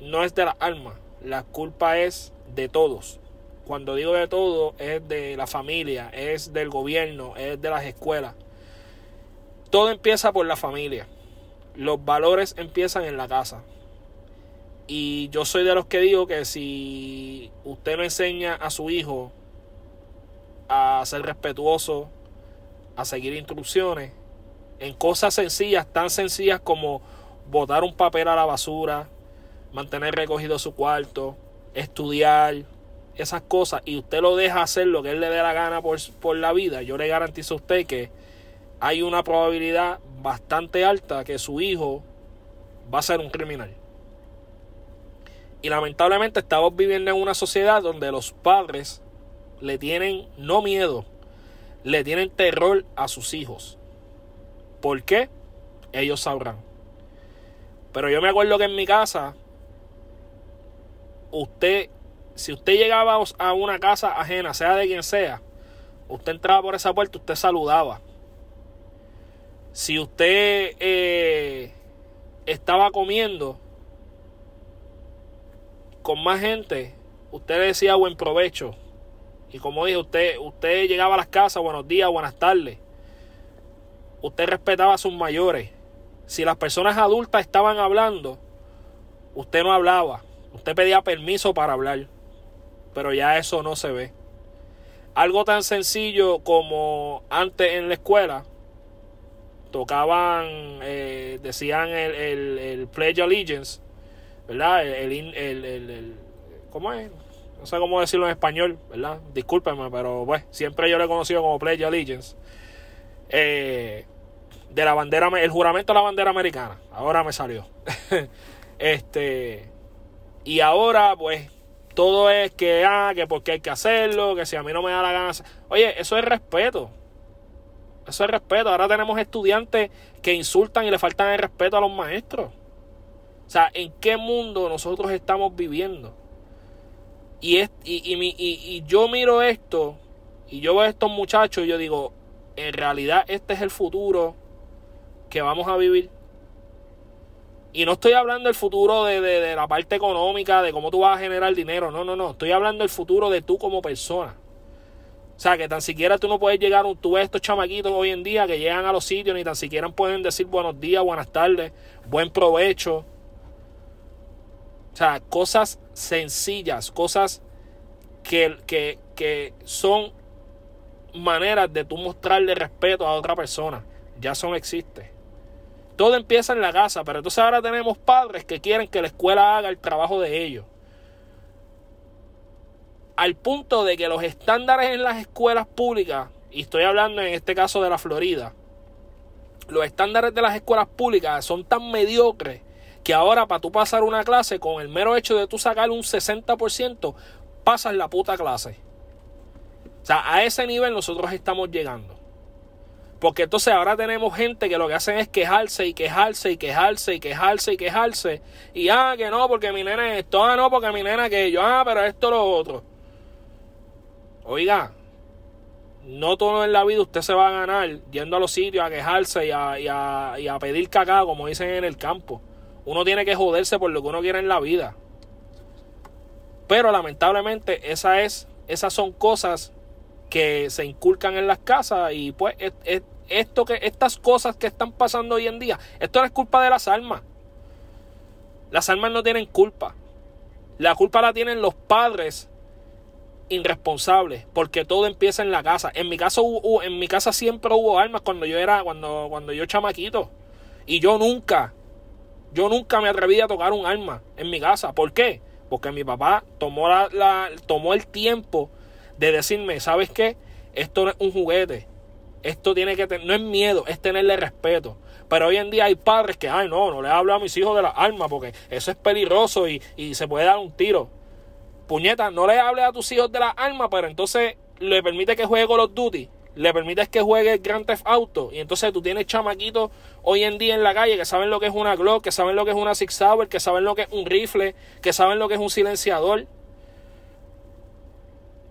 no es de las armas. La culpa es de todos cuando digo de todo, es de la familia, es del gobierno, es de las escuelas. Todo empieza por la familia. Los valores empiezan en la casa. Y yo soy de los que digo que si usted no enseña a su hijo a ser respetuoso, a seguir instrucciones, en cosas sencillas, tan sencillas como botar un papel a la basura, mantener recogido su cuarto, estudiar, esas cosas y usted lo deja hacer lo que él le dé la gana por, por la vida, yo le garantizo a usted que hay una probabilidad bastante alta que su hijo va a ser un criminal. Y lamentablemente estamos viviendo en una sociedad donde los padres le tienen no miedo, le tienen terror a sus hijos. ¿Por qué? Ellos sabrán. Pero yo me acuerdo que en mi casa, usted si usted llegaba a una casa ajena, sea de quien sea, usted entraba por esa puerta, usted saludaba. Si usted eh, estaba comiendo con más gente, usted decía buen provecho. Y como dije, usted, usted llegaba a las casas, buenos días, buenas tardes. Usted respetaba a sus mayores. Si las personas adultas estaban hablando, usted no hablaba. Usted pedía permiso para hablar pero ya eso no se ve. Algo tan sencillo como antes en la escuela tocaban, eh, decían el, el, el, Pledge Allegiance, ¿verdad? El, el, el, ¿Cómo es? No sé cómo decirlo en español, ¿verdad? Discúlpenme, pero bueno, siempre yo lo he conocido como Pledge Allegiance. Eh, de la bandera, el juramento de la bandera americana. Ahora me salió. (laughs) este. Y ahora, pues, todo es que, ah, que porque hay que hacerlo, que si a mí no me da la gana. Oye, eso es respeto. Eso es respeto. Ahora tenemos estudiantes que insultan y le faltan el respeto a los maestros. O sea, ¿en qué mundo nosotros estamos viviendo? Y, es, y, y, y, yo miro esto y yo veo a estos muchachos y yo digo, en realidad este es el futuro que vamos a vivir. Y no estoy hablando del futuro de, la parte económica, de cómo tú vas a generar dinero. No, no, no. Estoy hablando del futuro de tú como persona. O sea, que tan siquiera tú no puedes llegar, tú ves estos chamaquitos hoy en día que llegan a los sitios, ni tan siquiera pueden decir buenos días, buenas tardes, buen provecho. O sea, cosas sencillas, cosas que, que, que son maneras de tú mostrarle respeto a otra persona. Ya son existen. Todo empieza en la casa, pero entonces ahora tenemos padres que quieren que la escuela haga el trabajo de ellos. Al punto de que los estándares en las escuelas públicas, y estoy hablando en este caso de la Florida, los estándares de las escuelas públicas son tan mediocres que ahora para tú pasar una clase con el mero hecho de tú sacar un 60%, pasas la puta clase. O sea, a ese nivel nosotros estamos llegando. Porque entonces ahora tenemos gente que lo que hacen es quejarse y quejarse y quejarse y quejarse y quejarse. Y ah, que no, porque mi nena es esto, ah, no, porque mi nena que yo, ah, pero esto lo otro. Oiga, no todo en la vida usted se va a ganar yendo a los sitios a quejarse y a, y a, y a pedir cacao, como dicen en el campo. Uno tiene que joderse por lo que uno quiere en la vida. Pero lamentablemente esa es, esas son cosas que se inculcan en las casas y pues esto que estas cosas que están pasando hoy en día, esto no es culpa de las almas. Las almas no tienen culpa. La culpa la tienen los padres irresponsables, porque todo empieza en la casa. En mi caso en mi casa siempre hubo armas cuando yo era cuando cuando yo chamaquito y yo nunca yo nunca me atreví a tocar un arma en mi casa. ¿Por qué? Porque mi papá tomó la tomó el tiempo de decirme, ¿sabes qué? Esto no es un juguete. Esto tiene que tener, no es miedo, es tenerle respeto. Pero hoy en día hay padres que, ay, no, no le hablo a mis hijos de las armas porque eso es peligroso y, y se puede dar un tiro. puñeta, no le hables a tus hijos de las armas, pero entonces le permite que juegue Call of Duty, le permites que juegue Grand Theft Auto, y entonces tú tienes chamaquitos hoy en día en la calle que saben lo que es una Glock, que saben lo que es una Six Sauer, que saben lo que es un rifle, que saben lo que es un silenciador.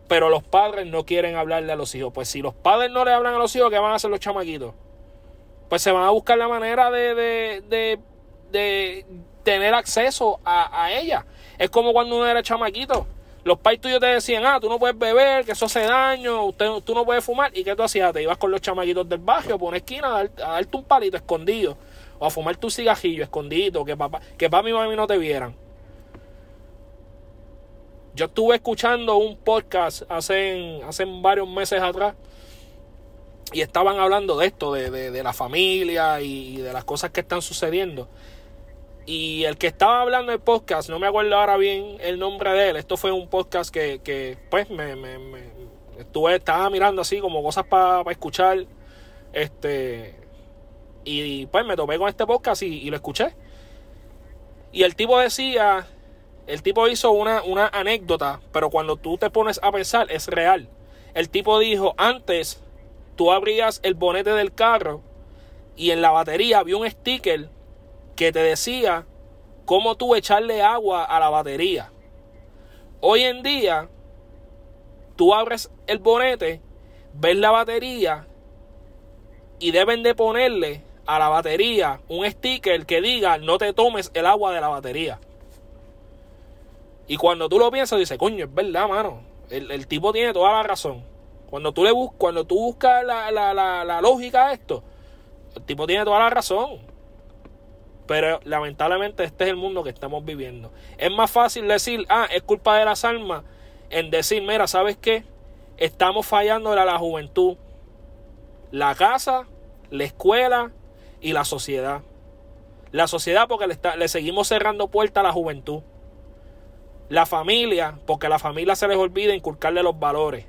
Pero los padres no quieren hablarle a los hijos. Pues si los padres no le hablan a los hijos, ¿qué van a hacer los chamaquitos? Pues se van a buscar la manera de, de, de, de tener acceso a, a ella. Es como cuando uno era chamaquito. Los pais tuyos te decían, ah, tú no puedes beber, que eso hace daño, usted, tú no puedes fumar. ¿Y qué tú hacías? Te ibas con los chamaquitos del barrio por una esquina a, darte un palito escondido. O a fumar tu cigajillo escondido, que papá, que papá y mami no te vieran. Yo estuve escuchando un podcast hace, hace varios meses atrás y estaban hablando de esto, de, de, la familia y de las cosas que están sucediendo. Y el que estaba hablando del podcast, no me acuerdo ahora bien el nombre de él. Esto fue un podcast que, que pues, me, me, estuve, estaba mirando así como cosas para escuchar. Este. Y pues me topé con este podcast y, lo escuché. Y el tipo decía. El tipo hizo una, una anécdota, pero cuando tú te pones a pensar, es real. El tipo dijo: Antes tú abrías el bonete del carro y en la batería había un sticker que te decía cómo tú echarle agua a la batería. Hoy en día, tú abres el bonete, ves la batería y deben de ponerle a la batería un sticker que diga no te tomes el agua de la batería. Y cuando tú lo piensas, dices, coño, es verdad, mano. El, tipo tiene toda la razón. Cuando tú, le bus cuando tú buscas la, la, la, la lógica a esto, el tipo tiene toda la razón. Pero lamentablemente este es el mundo que estamos viviendo. Es más fácil decir, ah, es culpa de las armas, en decir, mira, ¿sabes qué? Estamos fallando a la juventud. La casa, la escuela y la sociedad. La sociedad porque le, le seguimos cerrando puertas a la juventud. La familia, porque a la familia se les olvida inculcarle los valores.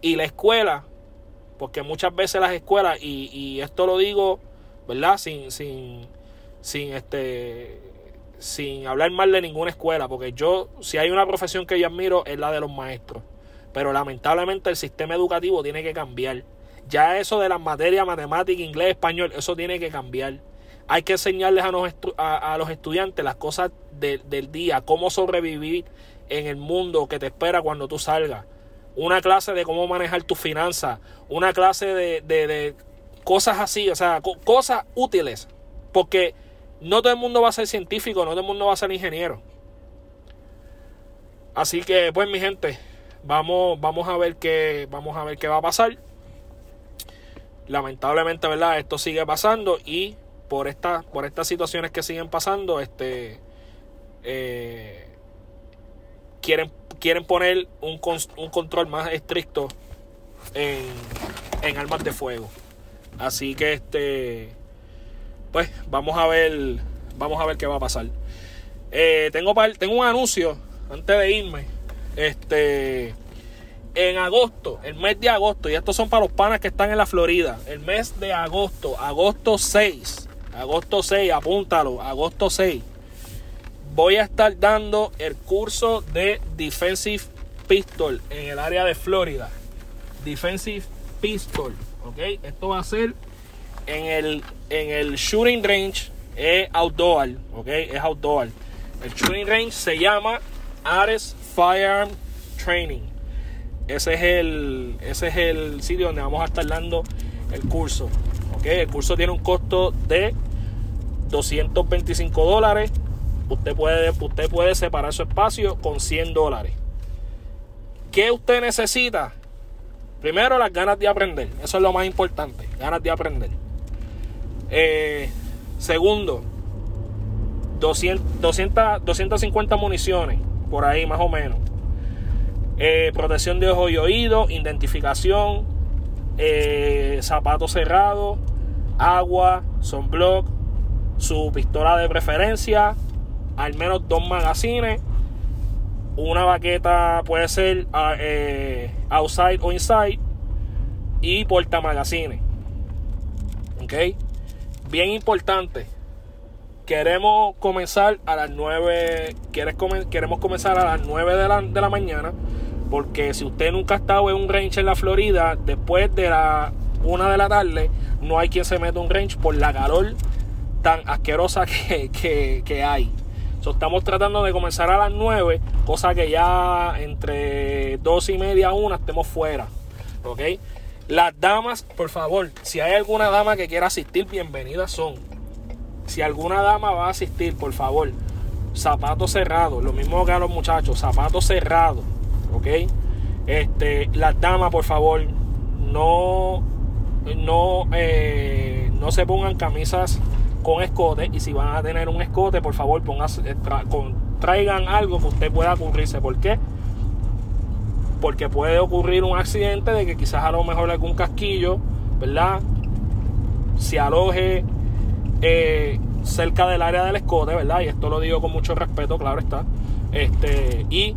Y la escuela, porque muchas veces las escuelas, y, y esto lo digo, ¿verdad? Sin, sin, sin este sin hablar mal de ninguna escuela, porque yo, si hay una profesión que yo admiro, es la de los maestros. Pero lamentablemente el sistema educativo tiene que cambiar. Ya eso de las materias, matemática, inglés, español, eso tiene que cambiar. Hay que enseñarles a los, a, los estudiantes las cosas del día, cómo sobrevivir en el mundo que te espera cuando tú salgas. Una clase de cómo manejar tus finanzas, una clase de, de, de cosas así, o sea, cosas útiles. Porque no todo el mundo va a ser científico, no todo el mundo va a ser ingeniero. Así que, pues, mi gente, vamos, vamos a ver qué, vamos a ver qué va a pasar. Lamentablemente, ¿verdad? Esto sigue pasando y por estas, por estas situaciones que siguen pasando, este, eh, quieren, quieren poner un, un control más estricto en, en armas de fuego. Así que, este, pues vamos a ver, vamos a ver qué va a pasar. Eh, tengo, tengo un anuncio antes de irme. Este, en agosto, el mes de agosto, y estos son para los panas que están en la Florida, el mes de agosto, agosto 6, agosto 6, apúntalo, agosto 6, voy a estar dando el curso de Defensive Pistol en el área de Florida. Defensive Pistol, ok, esto va a ser en el, en el shooting range es outdoor, ¿ok? Es outdoor. El shooting range se llama Ares Firearm Training. Ese es el, ese es el sitio donde vamos a estar dando el curso. ¿ok? El curso tiene un costo de 225 dólares. Usted puede, usted puede separar su espacio con 100 dólares. ¿Qué usted necesita? Primero, las ganas de aprender. Eso es lo más importante. Ganas de aprender. Eh, segundo, 200, 250 municiones, por ahí más o menos. Eh, protección de ojo y oído, identificación, eh, zapatos cerrados, agua, sunblock, su pistola de preferencia, al menos dos magazines, una baqueta puede ser ah, outside o inside y porta magazines. ¿Ok? Bien importante queremos comenzar a las 9, queremos comenzar a las 9 de la, de la mañana, porque si usted nunca ha estado en un range en la Florida, después de la 1 de la tarde, no hay quien se meta un range por la calor tan asquerosa que, que, hay. estamos tratando de comenzar a las 9, cosa que ya entre 2 y media a 1 estemos fuera. ¿Ok? Las damas, por favor, si hay alguna dama que quiera asistir, bienvenidas son si alguna dama va a asistir, por favor, zapatos cerrados, lo mismo que a los muchachos, zapatos cerrados, ¿ok? Este, las damas, por favor, no, no, eh, no se pongan camisas con escote y si van a tener un escote, por favor, eh, traigan algo que usted pueda cubrirse. ¿Por qué? Porque puede ocurrir un accidente de que quizás a lo mejor algún casquillo, ¿verdad? Se aloje eh, cerca del área del escote, ¿verdad? Y esto lo digo con mucho respeto, claro está. Este, y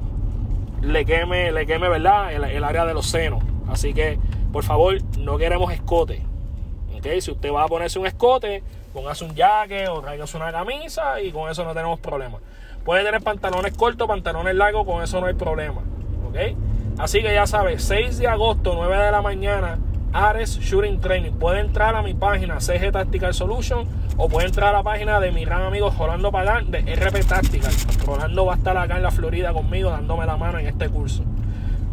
le queme, le queme, ¿verdad? El, área de los senos. Así que, por favor, no queremos escote. ¿Ok? Si usted va a ponerse un escote, póngase un jaque o tráigase una camisa y con eso no tenemos problema. Puede tener pantalones cortos, pantalones largos, con eso no hay problema. ¿Ok? Así que ya sabes, 6 de agosto, 9 de la mañana, Ares Shooting Training. Puede entrar a mi página CG Tactical Solution o puede entrar a la página de mi gran amigo Rolando Pagán de RP Tactical. Rolando va a estar acá en la Florida conmigo dándome la mano en este curso.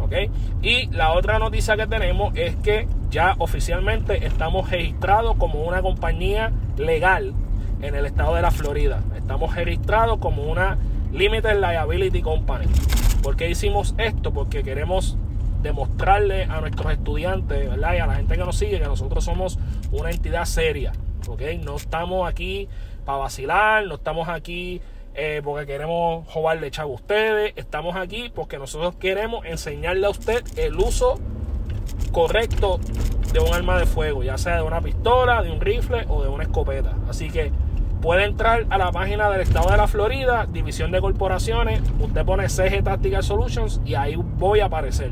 ¿Ok? Y la otra noticia que tenemos es que ya oficialmente estamos registrados como una compañía legal en el estado de la Florida. Estamos registrados como una Limited Liability Company. ¿Por qué hicimos esto? Porque queremos demostrarle a nuestros estudiantes, ¿verdad? Y a la gente que nos sigue que nosotros somos una entidad seria, ¿ok? No estamos aquí para vacilar, no estamos aquí eh, porque queremos jugarle chavo a ustedes, estamos aquí porque nosotros queremos enseñarle a usted el uso correcto de un arma de fuego, ya sea de una pistola, de un rifle o de una escopeta. Así que puede entrar a la página del estado de la Florida, división de corporaciones, usted pone CG Tactical Solutions y ahí voy a aparecer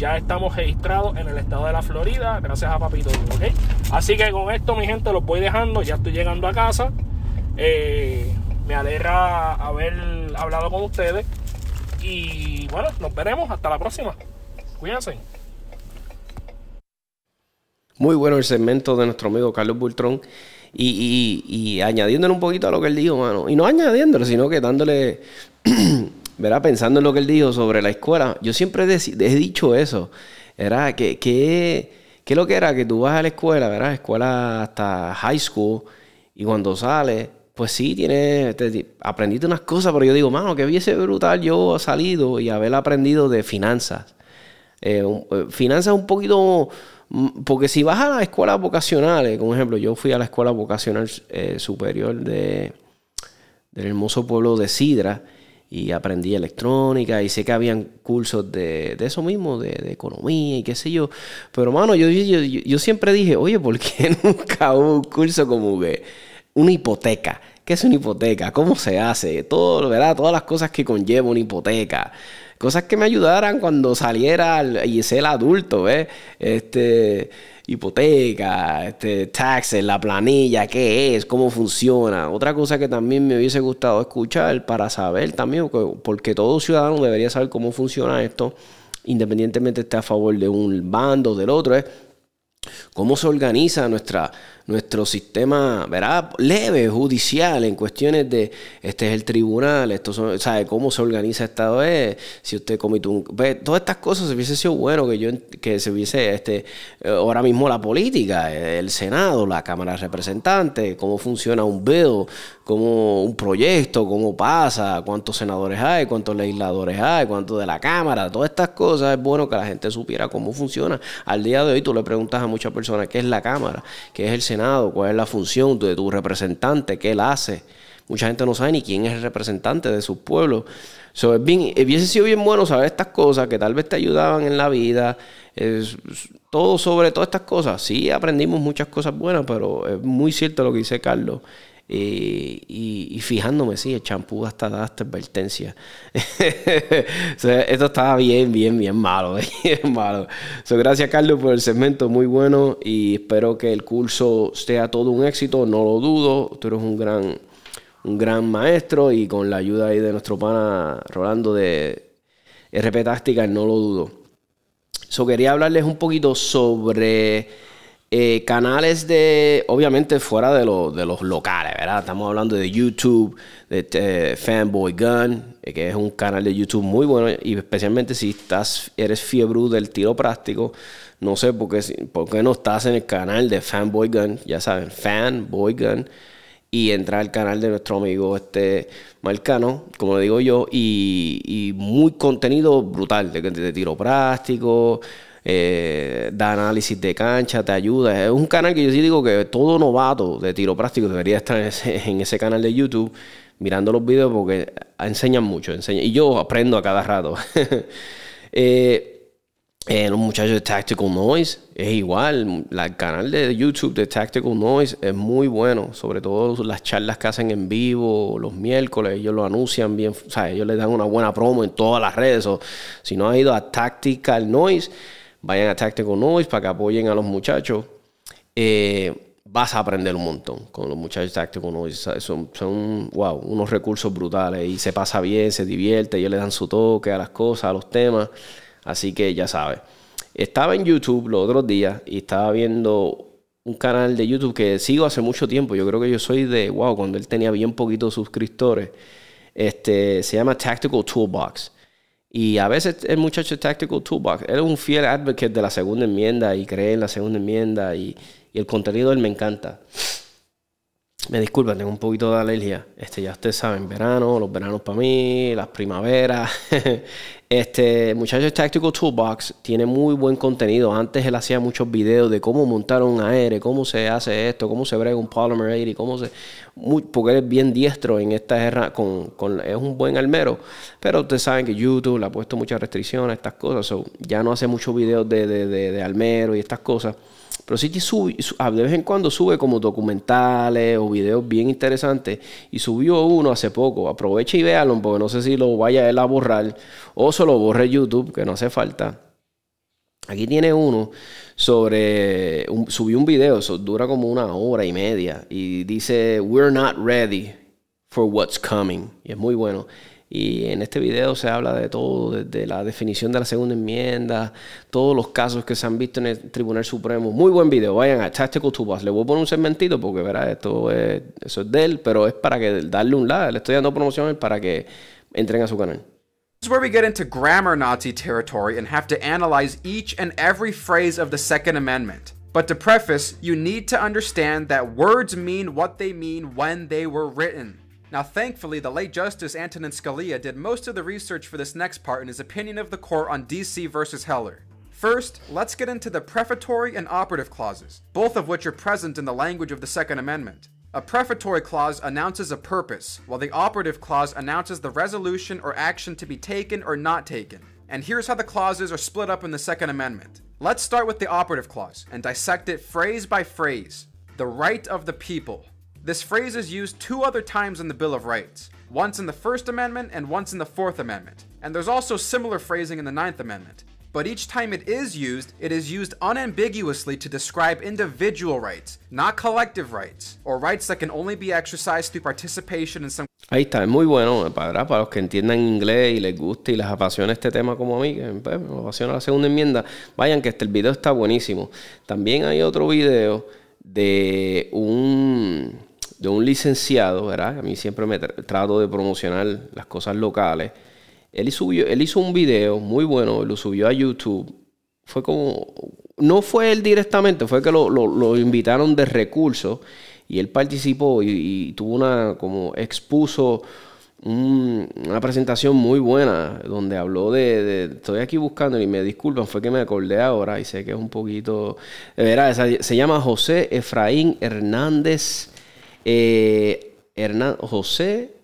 ya estamos registrados en el estado de la Florida, gracias a Papito. Así que con esto, mi gente, los voy dejando, ya estoy llegando a casa. Eh, me alegra haber hablado con ustedes. Y bueno, nos veremos. Hasta la próxima. Cuídense. Muy bueno el segmento de nuestro amigo Carlos Bultrón. Y, y añadiéndole un poquito a lo que él dijo, mano. Y no añadiéndole, sino que dándole (clears throat) ¿verdad? Pensando en lo que él dijo sobre la escuela, yo siempre he, dicho eso, era que, que, que, lo que era que tú vas a la escuela, ¿verdad? Escuela hasta high school y cuando sales, pues sí, tienes, aprendiste unas cosas, pero yo digo, mano, que hubiese brutal yo salido y haber aprendido de finanzas. Eh, eh, finanzas un poquito, porque si vas a las escuelas vocacionales, como ejemplo, yo fui a la escuela vocacional eh, superior de, del hermoso pueblo de Sidra, y aprendí electrónica y sé que habían cursos de, de eso mismo, de, de, economía y qué sé yo. Pero, mano, yo, yo, yo, siempre dije, oye, ¿por qué (laughs) nunca hubo un curso como que una hipoteca? ¿Qué es una hipoteca? ¿Cómo se hace? Todo, ¿verdad? Todas las cosas que conlleva una hipoteca. Cosas que me ayudaran cuando saliera y ser adulto, ¿ves? Este hipoteca, este, taxes, la planilla, qué es, cómo funciona. Otra cosa que también me hubiese gustado escuchar para saber también, porque todo ciudadano debería saber cómo funciona esto, independientemente esté a favor de un bando o del otro, es cómo se organiza nuestra, nuestro sistema, ¿verdad? Leve, judicial, en cuestiones de, este es el tribunal, esto son, ¿sabe? Cómo se organiza esta vez, si usted comete un... todas estas cosas se hubiese sido bueno que yo, que se hubiese, este, ahora mismo la política, el Senado, la Cámara de Representantes, cómo funciona un bill, cómo un proyecto, cómo pasa, cuántos senadores hay, cuántos legisladores hay, cuántos de la Cámara, todas estas cosas es bueno que la gente supiera cómo funciona. Al día de hoy tú le preguntas a muchas personas qué es la Cámara, qué es el Senado, cuál es la función de tu representante, qué él hace. Mucha gente no sabe ni quién es el representante de su pueblo. So, es bien, hubiese sido bien bueno saber estas cosas que tal vez te ayudaban en la vida. todo sobre todas estas cosas. Sí, aprendimos muchas cosas buenas, pero es muy cierto lo que dice Carlos. Eh, y, fijándome, sí, el champú hasta da esta advertencia. (laughs) esto estaba bien, bien, bien malo. (laughs) Bien malo. gracias, Carlos, por el segmento muy bueno y espero que el curso sea todo un éxito. No lo dudo. Tú eres un gran, un gran maestro y con la ayuda ahí de nuestro pana Rolando de RP Táctica, no lo dudo. So, quería hablarles un poquito sobre eh, canales de, obviamente fuera de, de, los locales, ¿verdad? Estamos hablando de YouTube, de eh, Fanboy Gun, eh, que es un canal de YouTube muy bueno y especialmente si estás, eres fiebre del tiro práctico, no sé por qué, por qué no estás en el canal de Fanboy Gun, ya saben, Fanboy Gun y entrar al canal de nuestro amigo este Marcano, como le digo yo, y, muy contenido brutal de, de tiro práctico, eh, da análisis de cancha, te ayuda. Es un canal que yo sí digo que todo novato de tiro práctico debería estar en ese, canal de YouTube mirando los videos porque enseñan mucho. Y yo aprendo a cada rato. (laughs) eh, eh, los muchachos de Tactical Noise es igual. el canal de YouTube de Tactical Noise es muy bueno. Sobre todo las charlas que hacen en vivo los miércoles. Ellos lo anuncian bien. O sea, ellos les dan una buena promo en todas las redes. O, si no has ido a Tactical Noise vayan a Tactical Noise para que apoyen a los muchachos. Eh, vas a aprender un montón con los muchachos Tactical Noise. Son, son wow, unos recursos brutales y se pasa bien, se divierte, ellos le dan su toque a las cosas, a los temas. Así que ya sabes. Estaba en YouTube los otros días y estaba viendo un canal de YouTube que sigo hace mucho tiempo. Yo creo que yo soy de, wow, cuando él tenía bien poquitos suscriptores. Este, se llama Tactical Toolbox. Y a veces el muchacho Tactical Toolbox, él es un fiel advocate de la segunda enmienda y cree en la segunda enmienda y, y el contenido de él me encanta. Me disculpan, tengo un poquito de alergia. Este, ya ustedes saben, verano, los veranos para mí, las primaveras. (laughs) este, muchachos Tactical Toolbox tiene muy buen contenido. Antes él hacía muchos videos de cómo montar un aire, cómo se hace esto, cómo se brega un polymer y cómo se. Muy, porque él es bien diestro en esta guerra, con, con, es un buen almero. Pero ustedes saben que YouTube le ha puesto muchas restricciones a estas cosas. ya no hace muchos videos de, de, de, de almero y estas cosas. Pero sí que sube, de vez en cuando sube como documentales o videos bien interesantes. Y subió uno hace poco. Aproveche y véalo porque no sé si lo vaya él a borrar o solo borre YouTube, que no hace falta. Aquí tiene uno sobre. subió un video, eso dura como una hora y media. Y dice: We're not ready for what's coming. Y es muy bueno. Y en este video se habla de todo, desde la definición de la segunda enmienda, todos los casos que se han visto en el Tribunal Supremo. Muy buen video, vayan a Tactical Tubas. Le voy a poner un segmentito porque verá, esto es, eso es de él, pero es para que darle un like. Le estoy dando promoción para que entren a su canal. This is where we get into grammar Nazi territory and have to analyze each and every phrase of the Second Amendment. But to preface, you need to understand that words mean what they mean when they were written. Now, thankfully, the late Justice Antonin Scalia did most of the research for this next part in his opinion of the court on DC versus Heller. First, let's get into the prefatory and operative clauses, both of which are present in the language of the Second Amendment. A prefatory clause announces a purpose, while the operative clause announces the resolution or action to be taken or not taken. And here's how the clauses are split up in the Second Amendment. Let's start with the operative clause and dissect it phrase by phrase. The right of the people. This phrase is used two other times in the Bill of Rights, once in the First Amendment and once in the Fourth Amendment. And there's also similar phrasing in the Ninth Amendment. But each time it is used, it is used unambiguously to describe individual rights, not collective rights, or rights that can only be exercised through participation in some Ahí está, es muy bueno para, para los que entiendan inglés y les guste y les apasiona este tema como a mí, que me apasiona la segunda enmienda. Vayan que este el video está buenísimo. También hay otro video de un de un licenciado, ¿verdad? A mí siempre me trato de promocionar las cosas locales. Él, subió, él hizo un video muy bueno, lo subió a YouTube. Fue como, no fue él directamente, fue que lo, invitaron de recursos y él participó y, tuvo una, como expuso una presentación muy buena donde habló de, estoy aquí buscando y me disculpan, fue que me acordé ahora y sé que es un poquito, verá, se llama José Efraín Hernández eh, Hernán, José,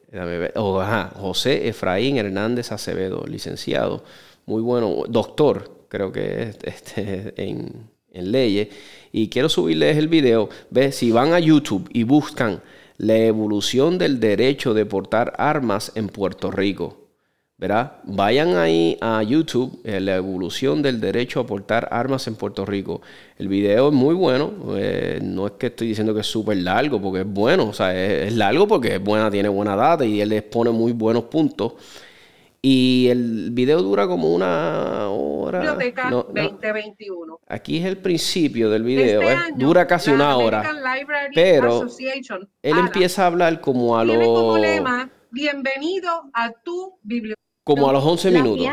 José Efraín Hernández Acevedo, licenciado, muy bueno, doctor, creo que es (laughs) este, en, en leyes. Y quiero subirles el video. Ve, si van a YouTube y buscan la evolución del derecho de portar armas en Puerto Rico. ¿Verdad? Vayan ahí a YouTube, eh, la evolución del derecho a portar armas en Puerto Rico. El video es muy bueno, eh, no es que estoy diciendo que es súper largo, porque es bueno, o sea, es, largo porque es buena, tiene buena data y él les pone muy buenos puntos. Y el video dura como una hora. Biblioteca 2021. Aquí es el principio del video, este ¿eh? dura casi una hora. Pero él empieza a hablar como a los. bienvenido a tu biblioteca. Como a los 11 minutos.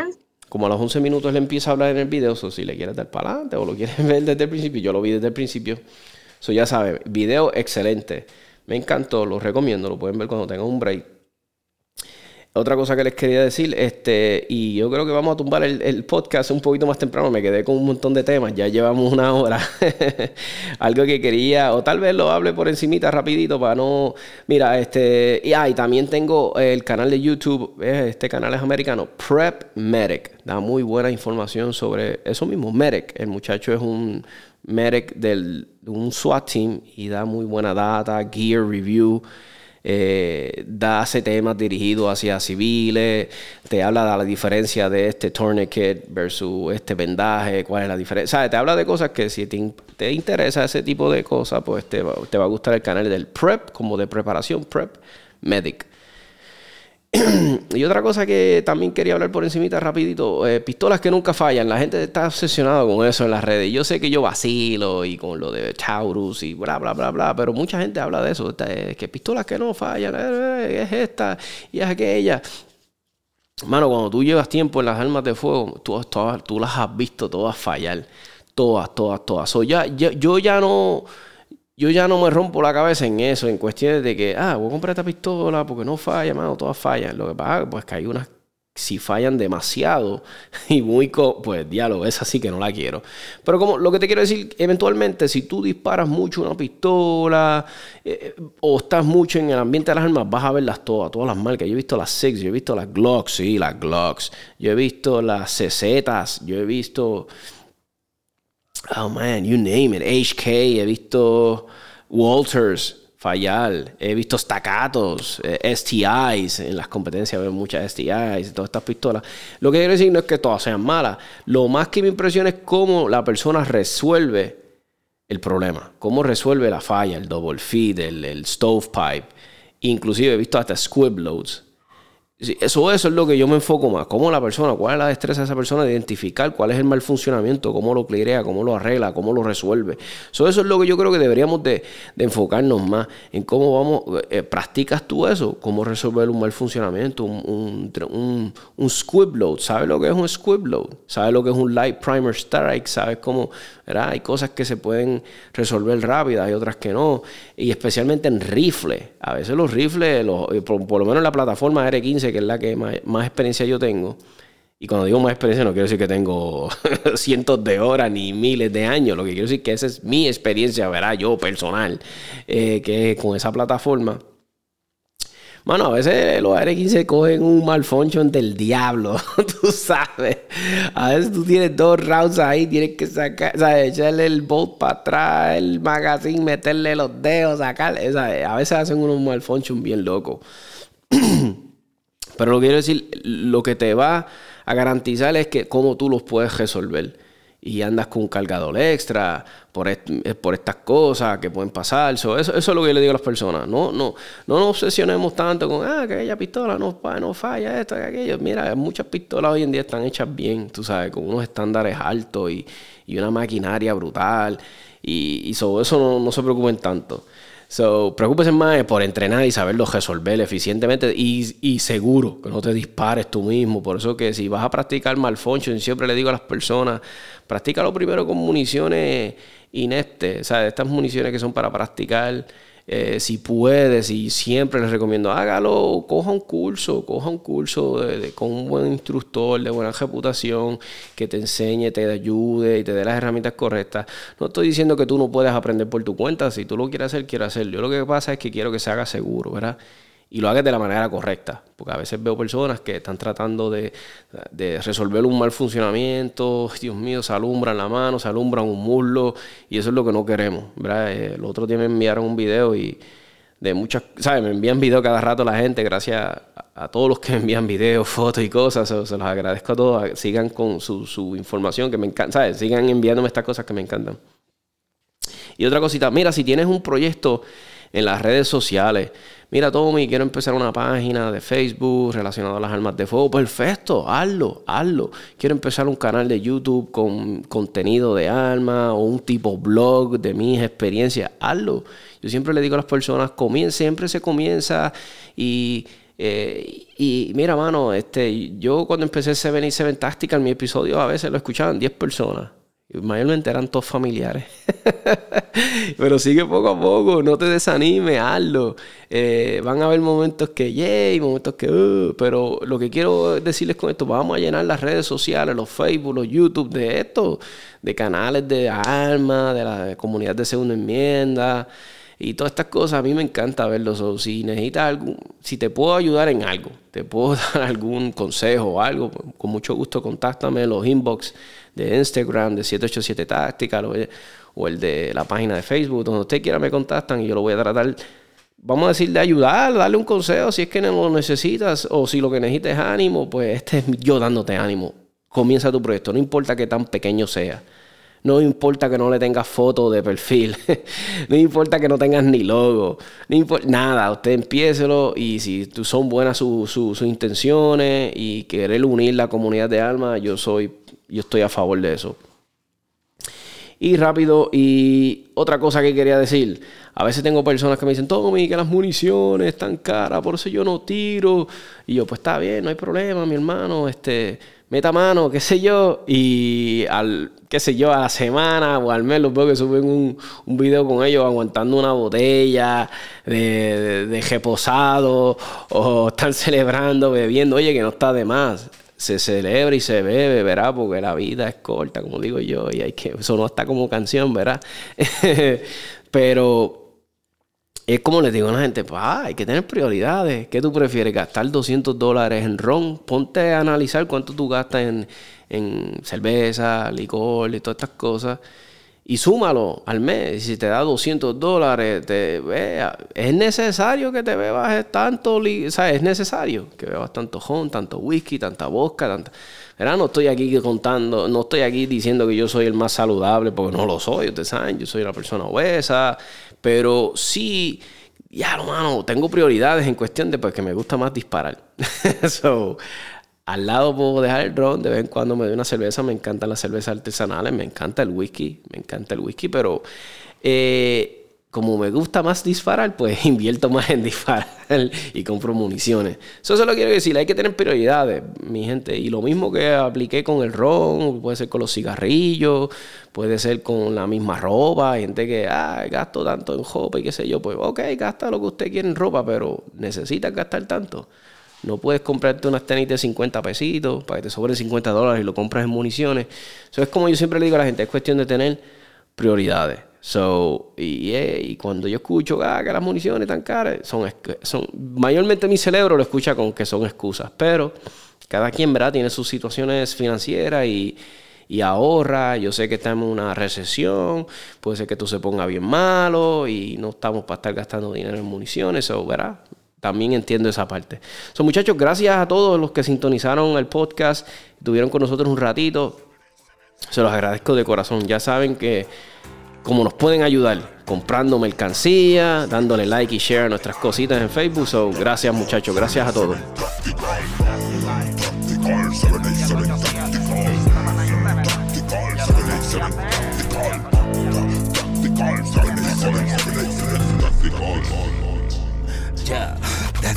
Como a los 11 minutos él empieza a hablar en el video, so, si le quieres dar para adelante o lo quieres (laughs) ver desde el principio, yo lo vi desde el principio. So, ya sabes, video excelente. Me encantó, lo recomiendo, lo pueden ver cuando tengan un break. Otra cosa que les quería decir, este, y yo creo que vamos a tumbar el, podcast un poquito más temprano, me quedé con un montón de temas, ya llevamos una hora. (laughs) Algo que quería, o tal vez lo hable por encimita rapidito para no... Mira, este, y, ah, también tengo el canal de YouTube, este canal es americano, Prep Medic, da muy buena información sobre eso mismo, Medic, el muchacho es un medic del, de un SWAT team y da muy buena data, gear review eh, da hace temas dirigidos hacia civiles, te habla de la diferencia de este tourniquet versus este vendaje, cuál es la diferencia. Te habla de cosas que si te, interesa ese tipo de cosas, pues te, te va a gustar el canal del PrEP, como de preparación PrEP Medic. (clears throat) y otra cosa que también quería hablar por encimita rapidito, eh, pistolas que nunca fallan. La gente está obsesionada con eso en las redes. Yo sé que yo vacilo y con lo de Taurus y bla, bla, bla, bla, pero mucha gente habla de eso. que pistolas que no fallan, eh, es esta y es aquella. Mano, cuando tú llevas tiempo en las armas de fuego, tú, tú las has visto todas fallar. Todas, todas, todas. ya, yo ya no yo ya no me rompo la cabeza en eso, en cuestiones de que, ah, voy a comprar esta pistola porque no falla, mano, todas fallan. Lo que pasa pues que hay unas, si fallan demasiado (laughs) y muy, pues diálogo, es así que no la quiero. Pero como lo que te quiero decir, eventualmente, si tú disparas mucho una pistola eh, o estás mucho en el ambiente de las armas, vas a verlas todas, todas las marcas. Yo he visto las Six, yo he visto las Glocks, sí, las Glocks. Yo he visto las CZs, yo he visto oh man, you name it, HK, he visto Walters fallar, he visto staccatos, eh, STIs, en las competencias veo muchas STIs, todas estas pistolas. Lo que quiero decir no es que todas sean malas, lo más que me impresiona es cómo la persona resuelve el problema, cómo resuelve la falla, el double feed, el, stovepipe, inclusive he visto hasta squib loads eso, eso es lo que yo me enfoco más. Cómo la persona, cuál es la destreza de esa persona de identificar cuál es el mal funcionamiento, cómo lo clerea, cómo lo arregla, cómo lo resuelve. eso es lo que yo creo que deberíamos de, enfocarnos más en cómo vamos, eh, practicas tú eso, cómo resolver un mal funcionamiento, un, un, un, squib load. ¿Sabes lo que es un squib load? ¿Sabes lo que es un light primer strike? ¿Sabes cómo? Hay cosas que se pueden resolver rápidas, hay otras que no. Y especialmente en rifle. A veces los rifles, eh, por, por lo menos en la plataforma R15 que es la que más, experiencia yo tengo. Y cuando digo más experiencia no quiero decir que tengo (laughs) cientos de horas ni miles de años. Lo que quiero decir es que esa es mi experiencia, verá, yo personal, eh, que con esa plataforma. Bueno, a veces los R15 cogen un malfunction del diablo, (laughs) tú sabes. A veces tú tienes dos rounds ahí, tienes que sacar, ¿sabes? echarle el bolt para atrás, el magazine, meterle los dedos, sacar. A veces hacen unos malfunction bien locos. (clears throat) Pero lo que quiero decir, lo que te va a garantizar es que cómo tú los puedes resolver. Y andas con un cargador extra por, por estas cosas que pueden pasar. eso, eso es lo que yo le digo a las personas. No, no, no nos obsesionemos tanto con, ah, que aquella pistola no, no falla, esto, aquello. Mira, muchas pistolas hoy en día están hechas bien, tú sabes, con unos estándares altos y, una maquinaria brutal. Y, sobre eso no se preocupen tanto. So, preocúpese más por entrenar y saberlo resolver eficientemente y, seguro, que no te dispares tú mismo. Por eso que si vas a practicar malfunction, siempre le digo a las personas, practícalo primero con municiones ineptes, o sea, estas municiones que son para practicar eh, si puedes, y siempre les recomiendo, hágalo, coja un curso, coja un curso con un buen instructor de buena reputación que te enseñe, te ayude y te dé las herramientas correctas. No estoy diciendo que tú no puedes aprender por tu cuenta, si tú lo quieres hacer, quiero hacerlo. Yo lo que pasa es que quiero que se haga seguro, ¿verdad? Y lo hagas de la manera correcta. Porque a veces veo personas que están tratando de, resolver un mal funcionamiento, Dios mío, se alumbran la mano, se alumbran un muslo, y eso es lo que no queremos. ¿verdad? Eh, el otro día me enviaron un video y de muchas, ¿sabes? Me envían video cada rato la gente, gracias a todos los que me envían videos, (laughs) fotos y cosas. Se, se los agradezco a todos. Sigan con su, su información que me encanta. ¿sabes? Sigan enviándome estas cosas que me encantan. Y otra cosita, mira, si tienes un proyecto en las redes sociales, mira Tommy, quiero empezar una página de Facebook relacionada a las armas de fuego, perfecto, hazlo, hazlo. Quiero empezar un canal de YouTube con contenido de armas o un tipo blog de mis experiencias, hazlo. Yo siempre le digo a las personas, comienza, siempre se comienza y... Eh, y mira, mano, este, yo cuando empecé Seven y Seven Tactical, mi episodio a veces lo escuchaban 10 personas. Mayormente eran todos familiares. (laughs) Pero sigue poco a poco, no te desanimes, hazlo. Eh, van a haber momentos que yay, momentos que uh, pero lo que quiero decirles con esto, vamos a llenar las redes sociales, los Facebook, los YouTube de esto, de canales de armas, de la comunidad de segunda enmienda y todas estas cosas. A mí me encanta verlos. si necesitas algún, si te puedo ayudar en algo, te puedo (laughs) dar algún consejo o algo, con mucho gusto contáctame los inbox de Instagram, de 787 Tactical o, el de la página de Facebook, donde usted quiera me contactan y yo lo voy a tratar, vamos a decir, de ayudar, darle un consejo si es que lo necesitas o si lo que necesitas es ánimo, pues este es yo dándote ánimo. Comienza tu proyecto, no importa que tan pequeño sea. No importa que no le tengas foto de perfil. (laughs) no importa que no tengas ni logo. No importa, nada, usted empiécelo y si son buenas sus intenciones y querer unir la comunidad de alma, yo soy yo estoy a favor de eso. Y rápido, y otra cosa que quería decir. A veces tengo personas que me dicen, Tommy, que las municiones están caras, por eso yo no tiro. Y yo, pues está bien, no hay problema, mi hermano, este, meta mano, qué sé yo. Y al, qué sé yo, a la semana o al mes los veo que suben un, video con ellos aguantando una botella de, de reposado o están celebrando, bebiendo. Oye, que no está de más se celebra y se bebe, ¿verdad? Porque la vida es corta, como digo yo, y hay que, eso no está como canción, ¿verdad? (laughs) Pero es como les digo a la gente, pues, ah, hay que tener prioridades. ¿Qué tú prefieres? ¿Gastar 200 dólares en ron? Ponte a analizar cuánto tú gastas en, en cerveza, licor y todas estas cosas y súmalo al mes. Si te da 200 dólares, te vea, es necesario que te bebas tanto, ¿sabes? Es necesario que bebas tanto jon, tanto whisky, tanta vodka, tanta... No estoy aquí contando, no estoy aquí diciendo que yo soy el más saludable, porque no lo soy, ustedes saben, yo soy una persona obesa, pero sí, ya, mano, tengo prioridades en cuestión de pues, me gusta más disparar. (laughs) so, al lado puedo dejar el ron, de vez en cuando me doy una cerveza, me encantan las cervezas artesanales, me encanta el whisky, me encanta el whisky, pero eh, como me gusta más disparar, pues (laughs) invierto más en disparar y compro municiones. Eso se lo quiero decir, hay que tener prioridades, mi gente. Y lo mismo que apliqué con el ron, puede ser con los cigarrillos, puede ser con la misma ropa. Gente que, ah, gasto tanto en ropa y qué sé yo, pues ok, gasta lo que usted quiere en ropa, pero necesitas gastar tanto. No puedes comprarte unas tenis de 50 pesitos para que te sobren 50 dólares y lo compras en municiones. Eso es como yo siempre le digo a la gente, es cuestión de tener prioridades. So, y, eh, y cuando yo escucho ah, que las municiones están caras, son, son, mayormente mi cerebro lo escucha con que son excusas, pero cada quien ¿verdad? tiene sus situaciones financieras y, y ahorra. Yo sé que estamos en una recesión, puede ser que tú se ponga bien malo y no estamos para estar gastando dinero en municiones, o ¿verdad? También entiendo esa parte. So, muchachos, gracias a todos los que sintonizaron el podcast, estuvieron con nosotros un ratito. Se los agradezco de corazón. Ya saben que como nos pueden ayudar comprando mercancía, dándole like y share a nuestras cositas en Facebook. So, gracias muchachos, gracias a todos.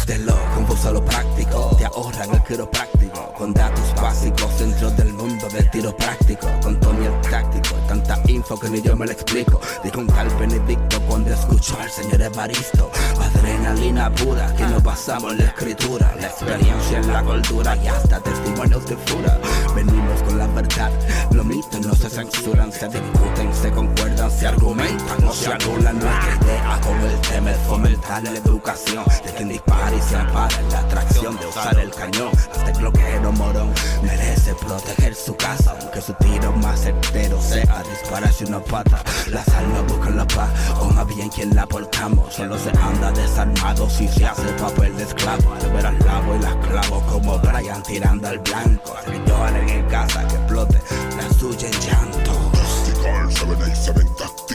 Desde lo confuso a lo práctico, te ahorran el quiropráctico. Con datos básicos dentro del mundo del tiro práctico. Con Tony el táctico, tanta info que ni yo me lo explico. Dijo un tal Benedicto cuando escuchó al señor Evaristo. Adrenalina pura que nos basamos en la escritura, la experiencia en la cultura y hasta testimonios de fura. Venimos con la verdad, los mitos no se censuran, se discuten, se concuerdan, se argumentan, no se anulan. Nuestra idea con el tema es fomentar la educación de quien dispara y se ampara la atracción de usar el cañón. Hasta el bloqueo morón merece proteger su casa, aunque su tiro más certero sea dispararse una pata. Las almas buscan la paz, o más bien quien la portamos. Solo se anda desarmado si se hace papel de esclavo. Te verás lavo y las clavo como Brian tirando al blanco. Yo en casa que explote la suya en llanto. Car 787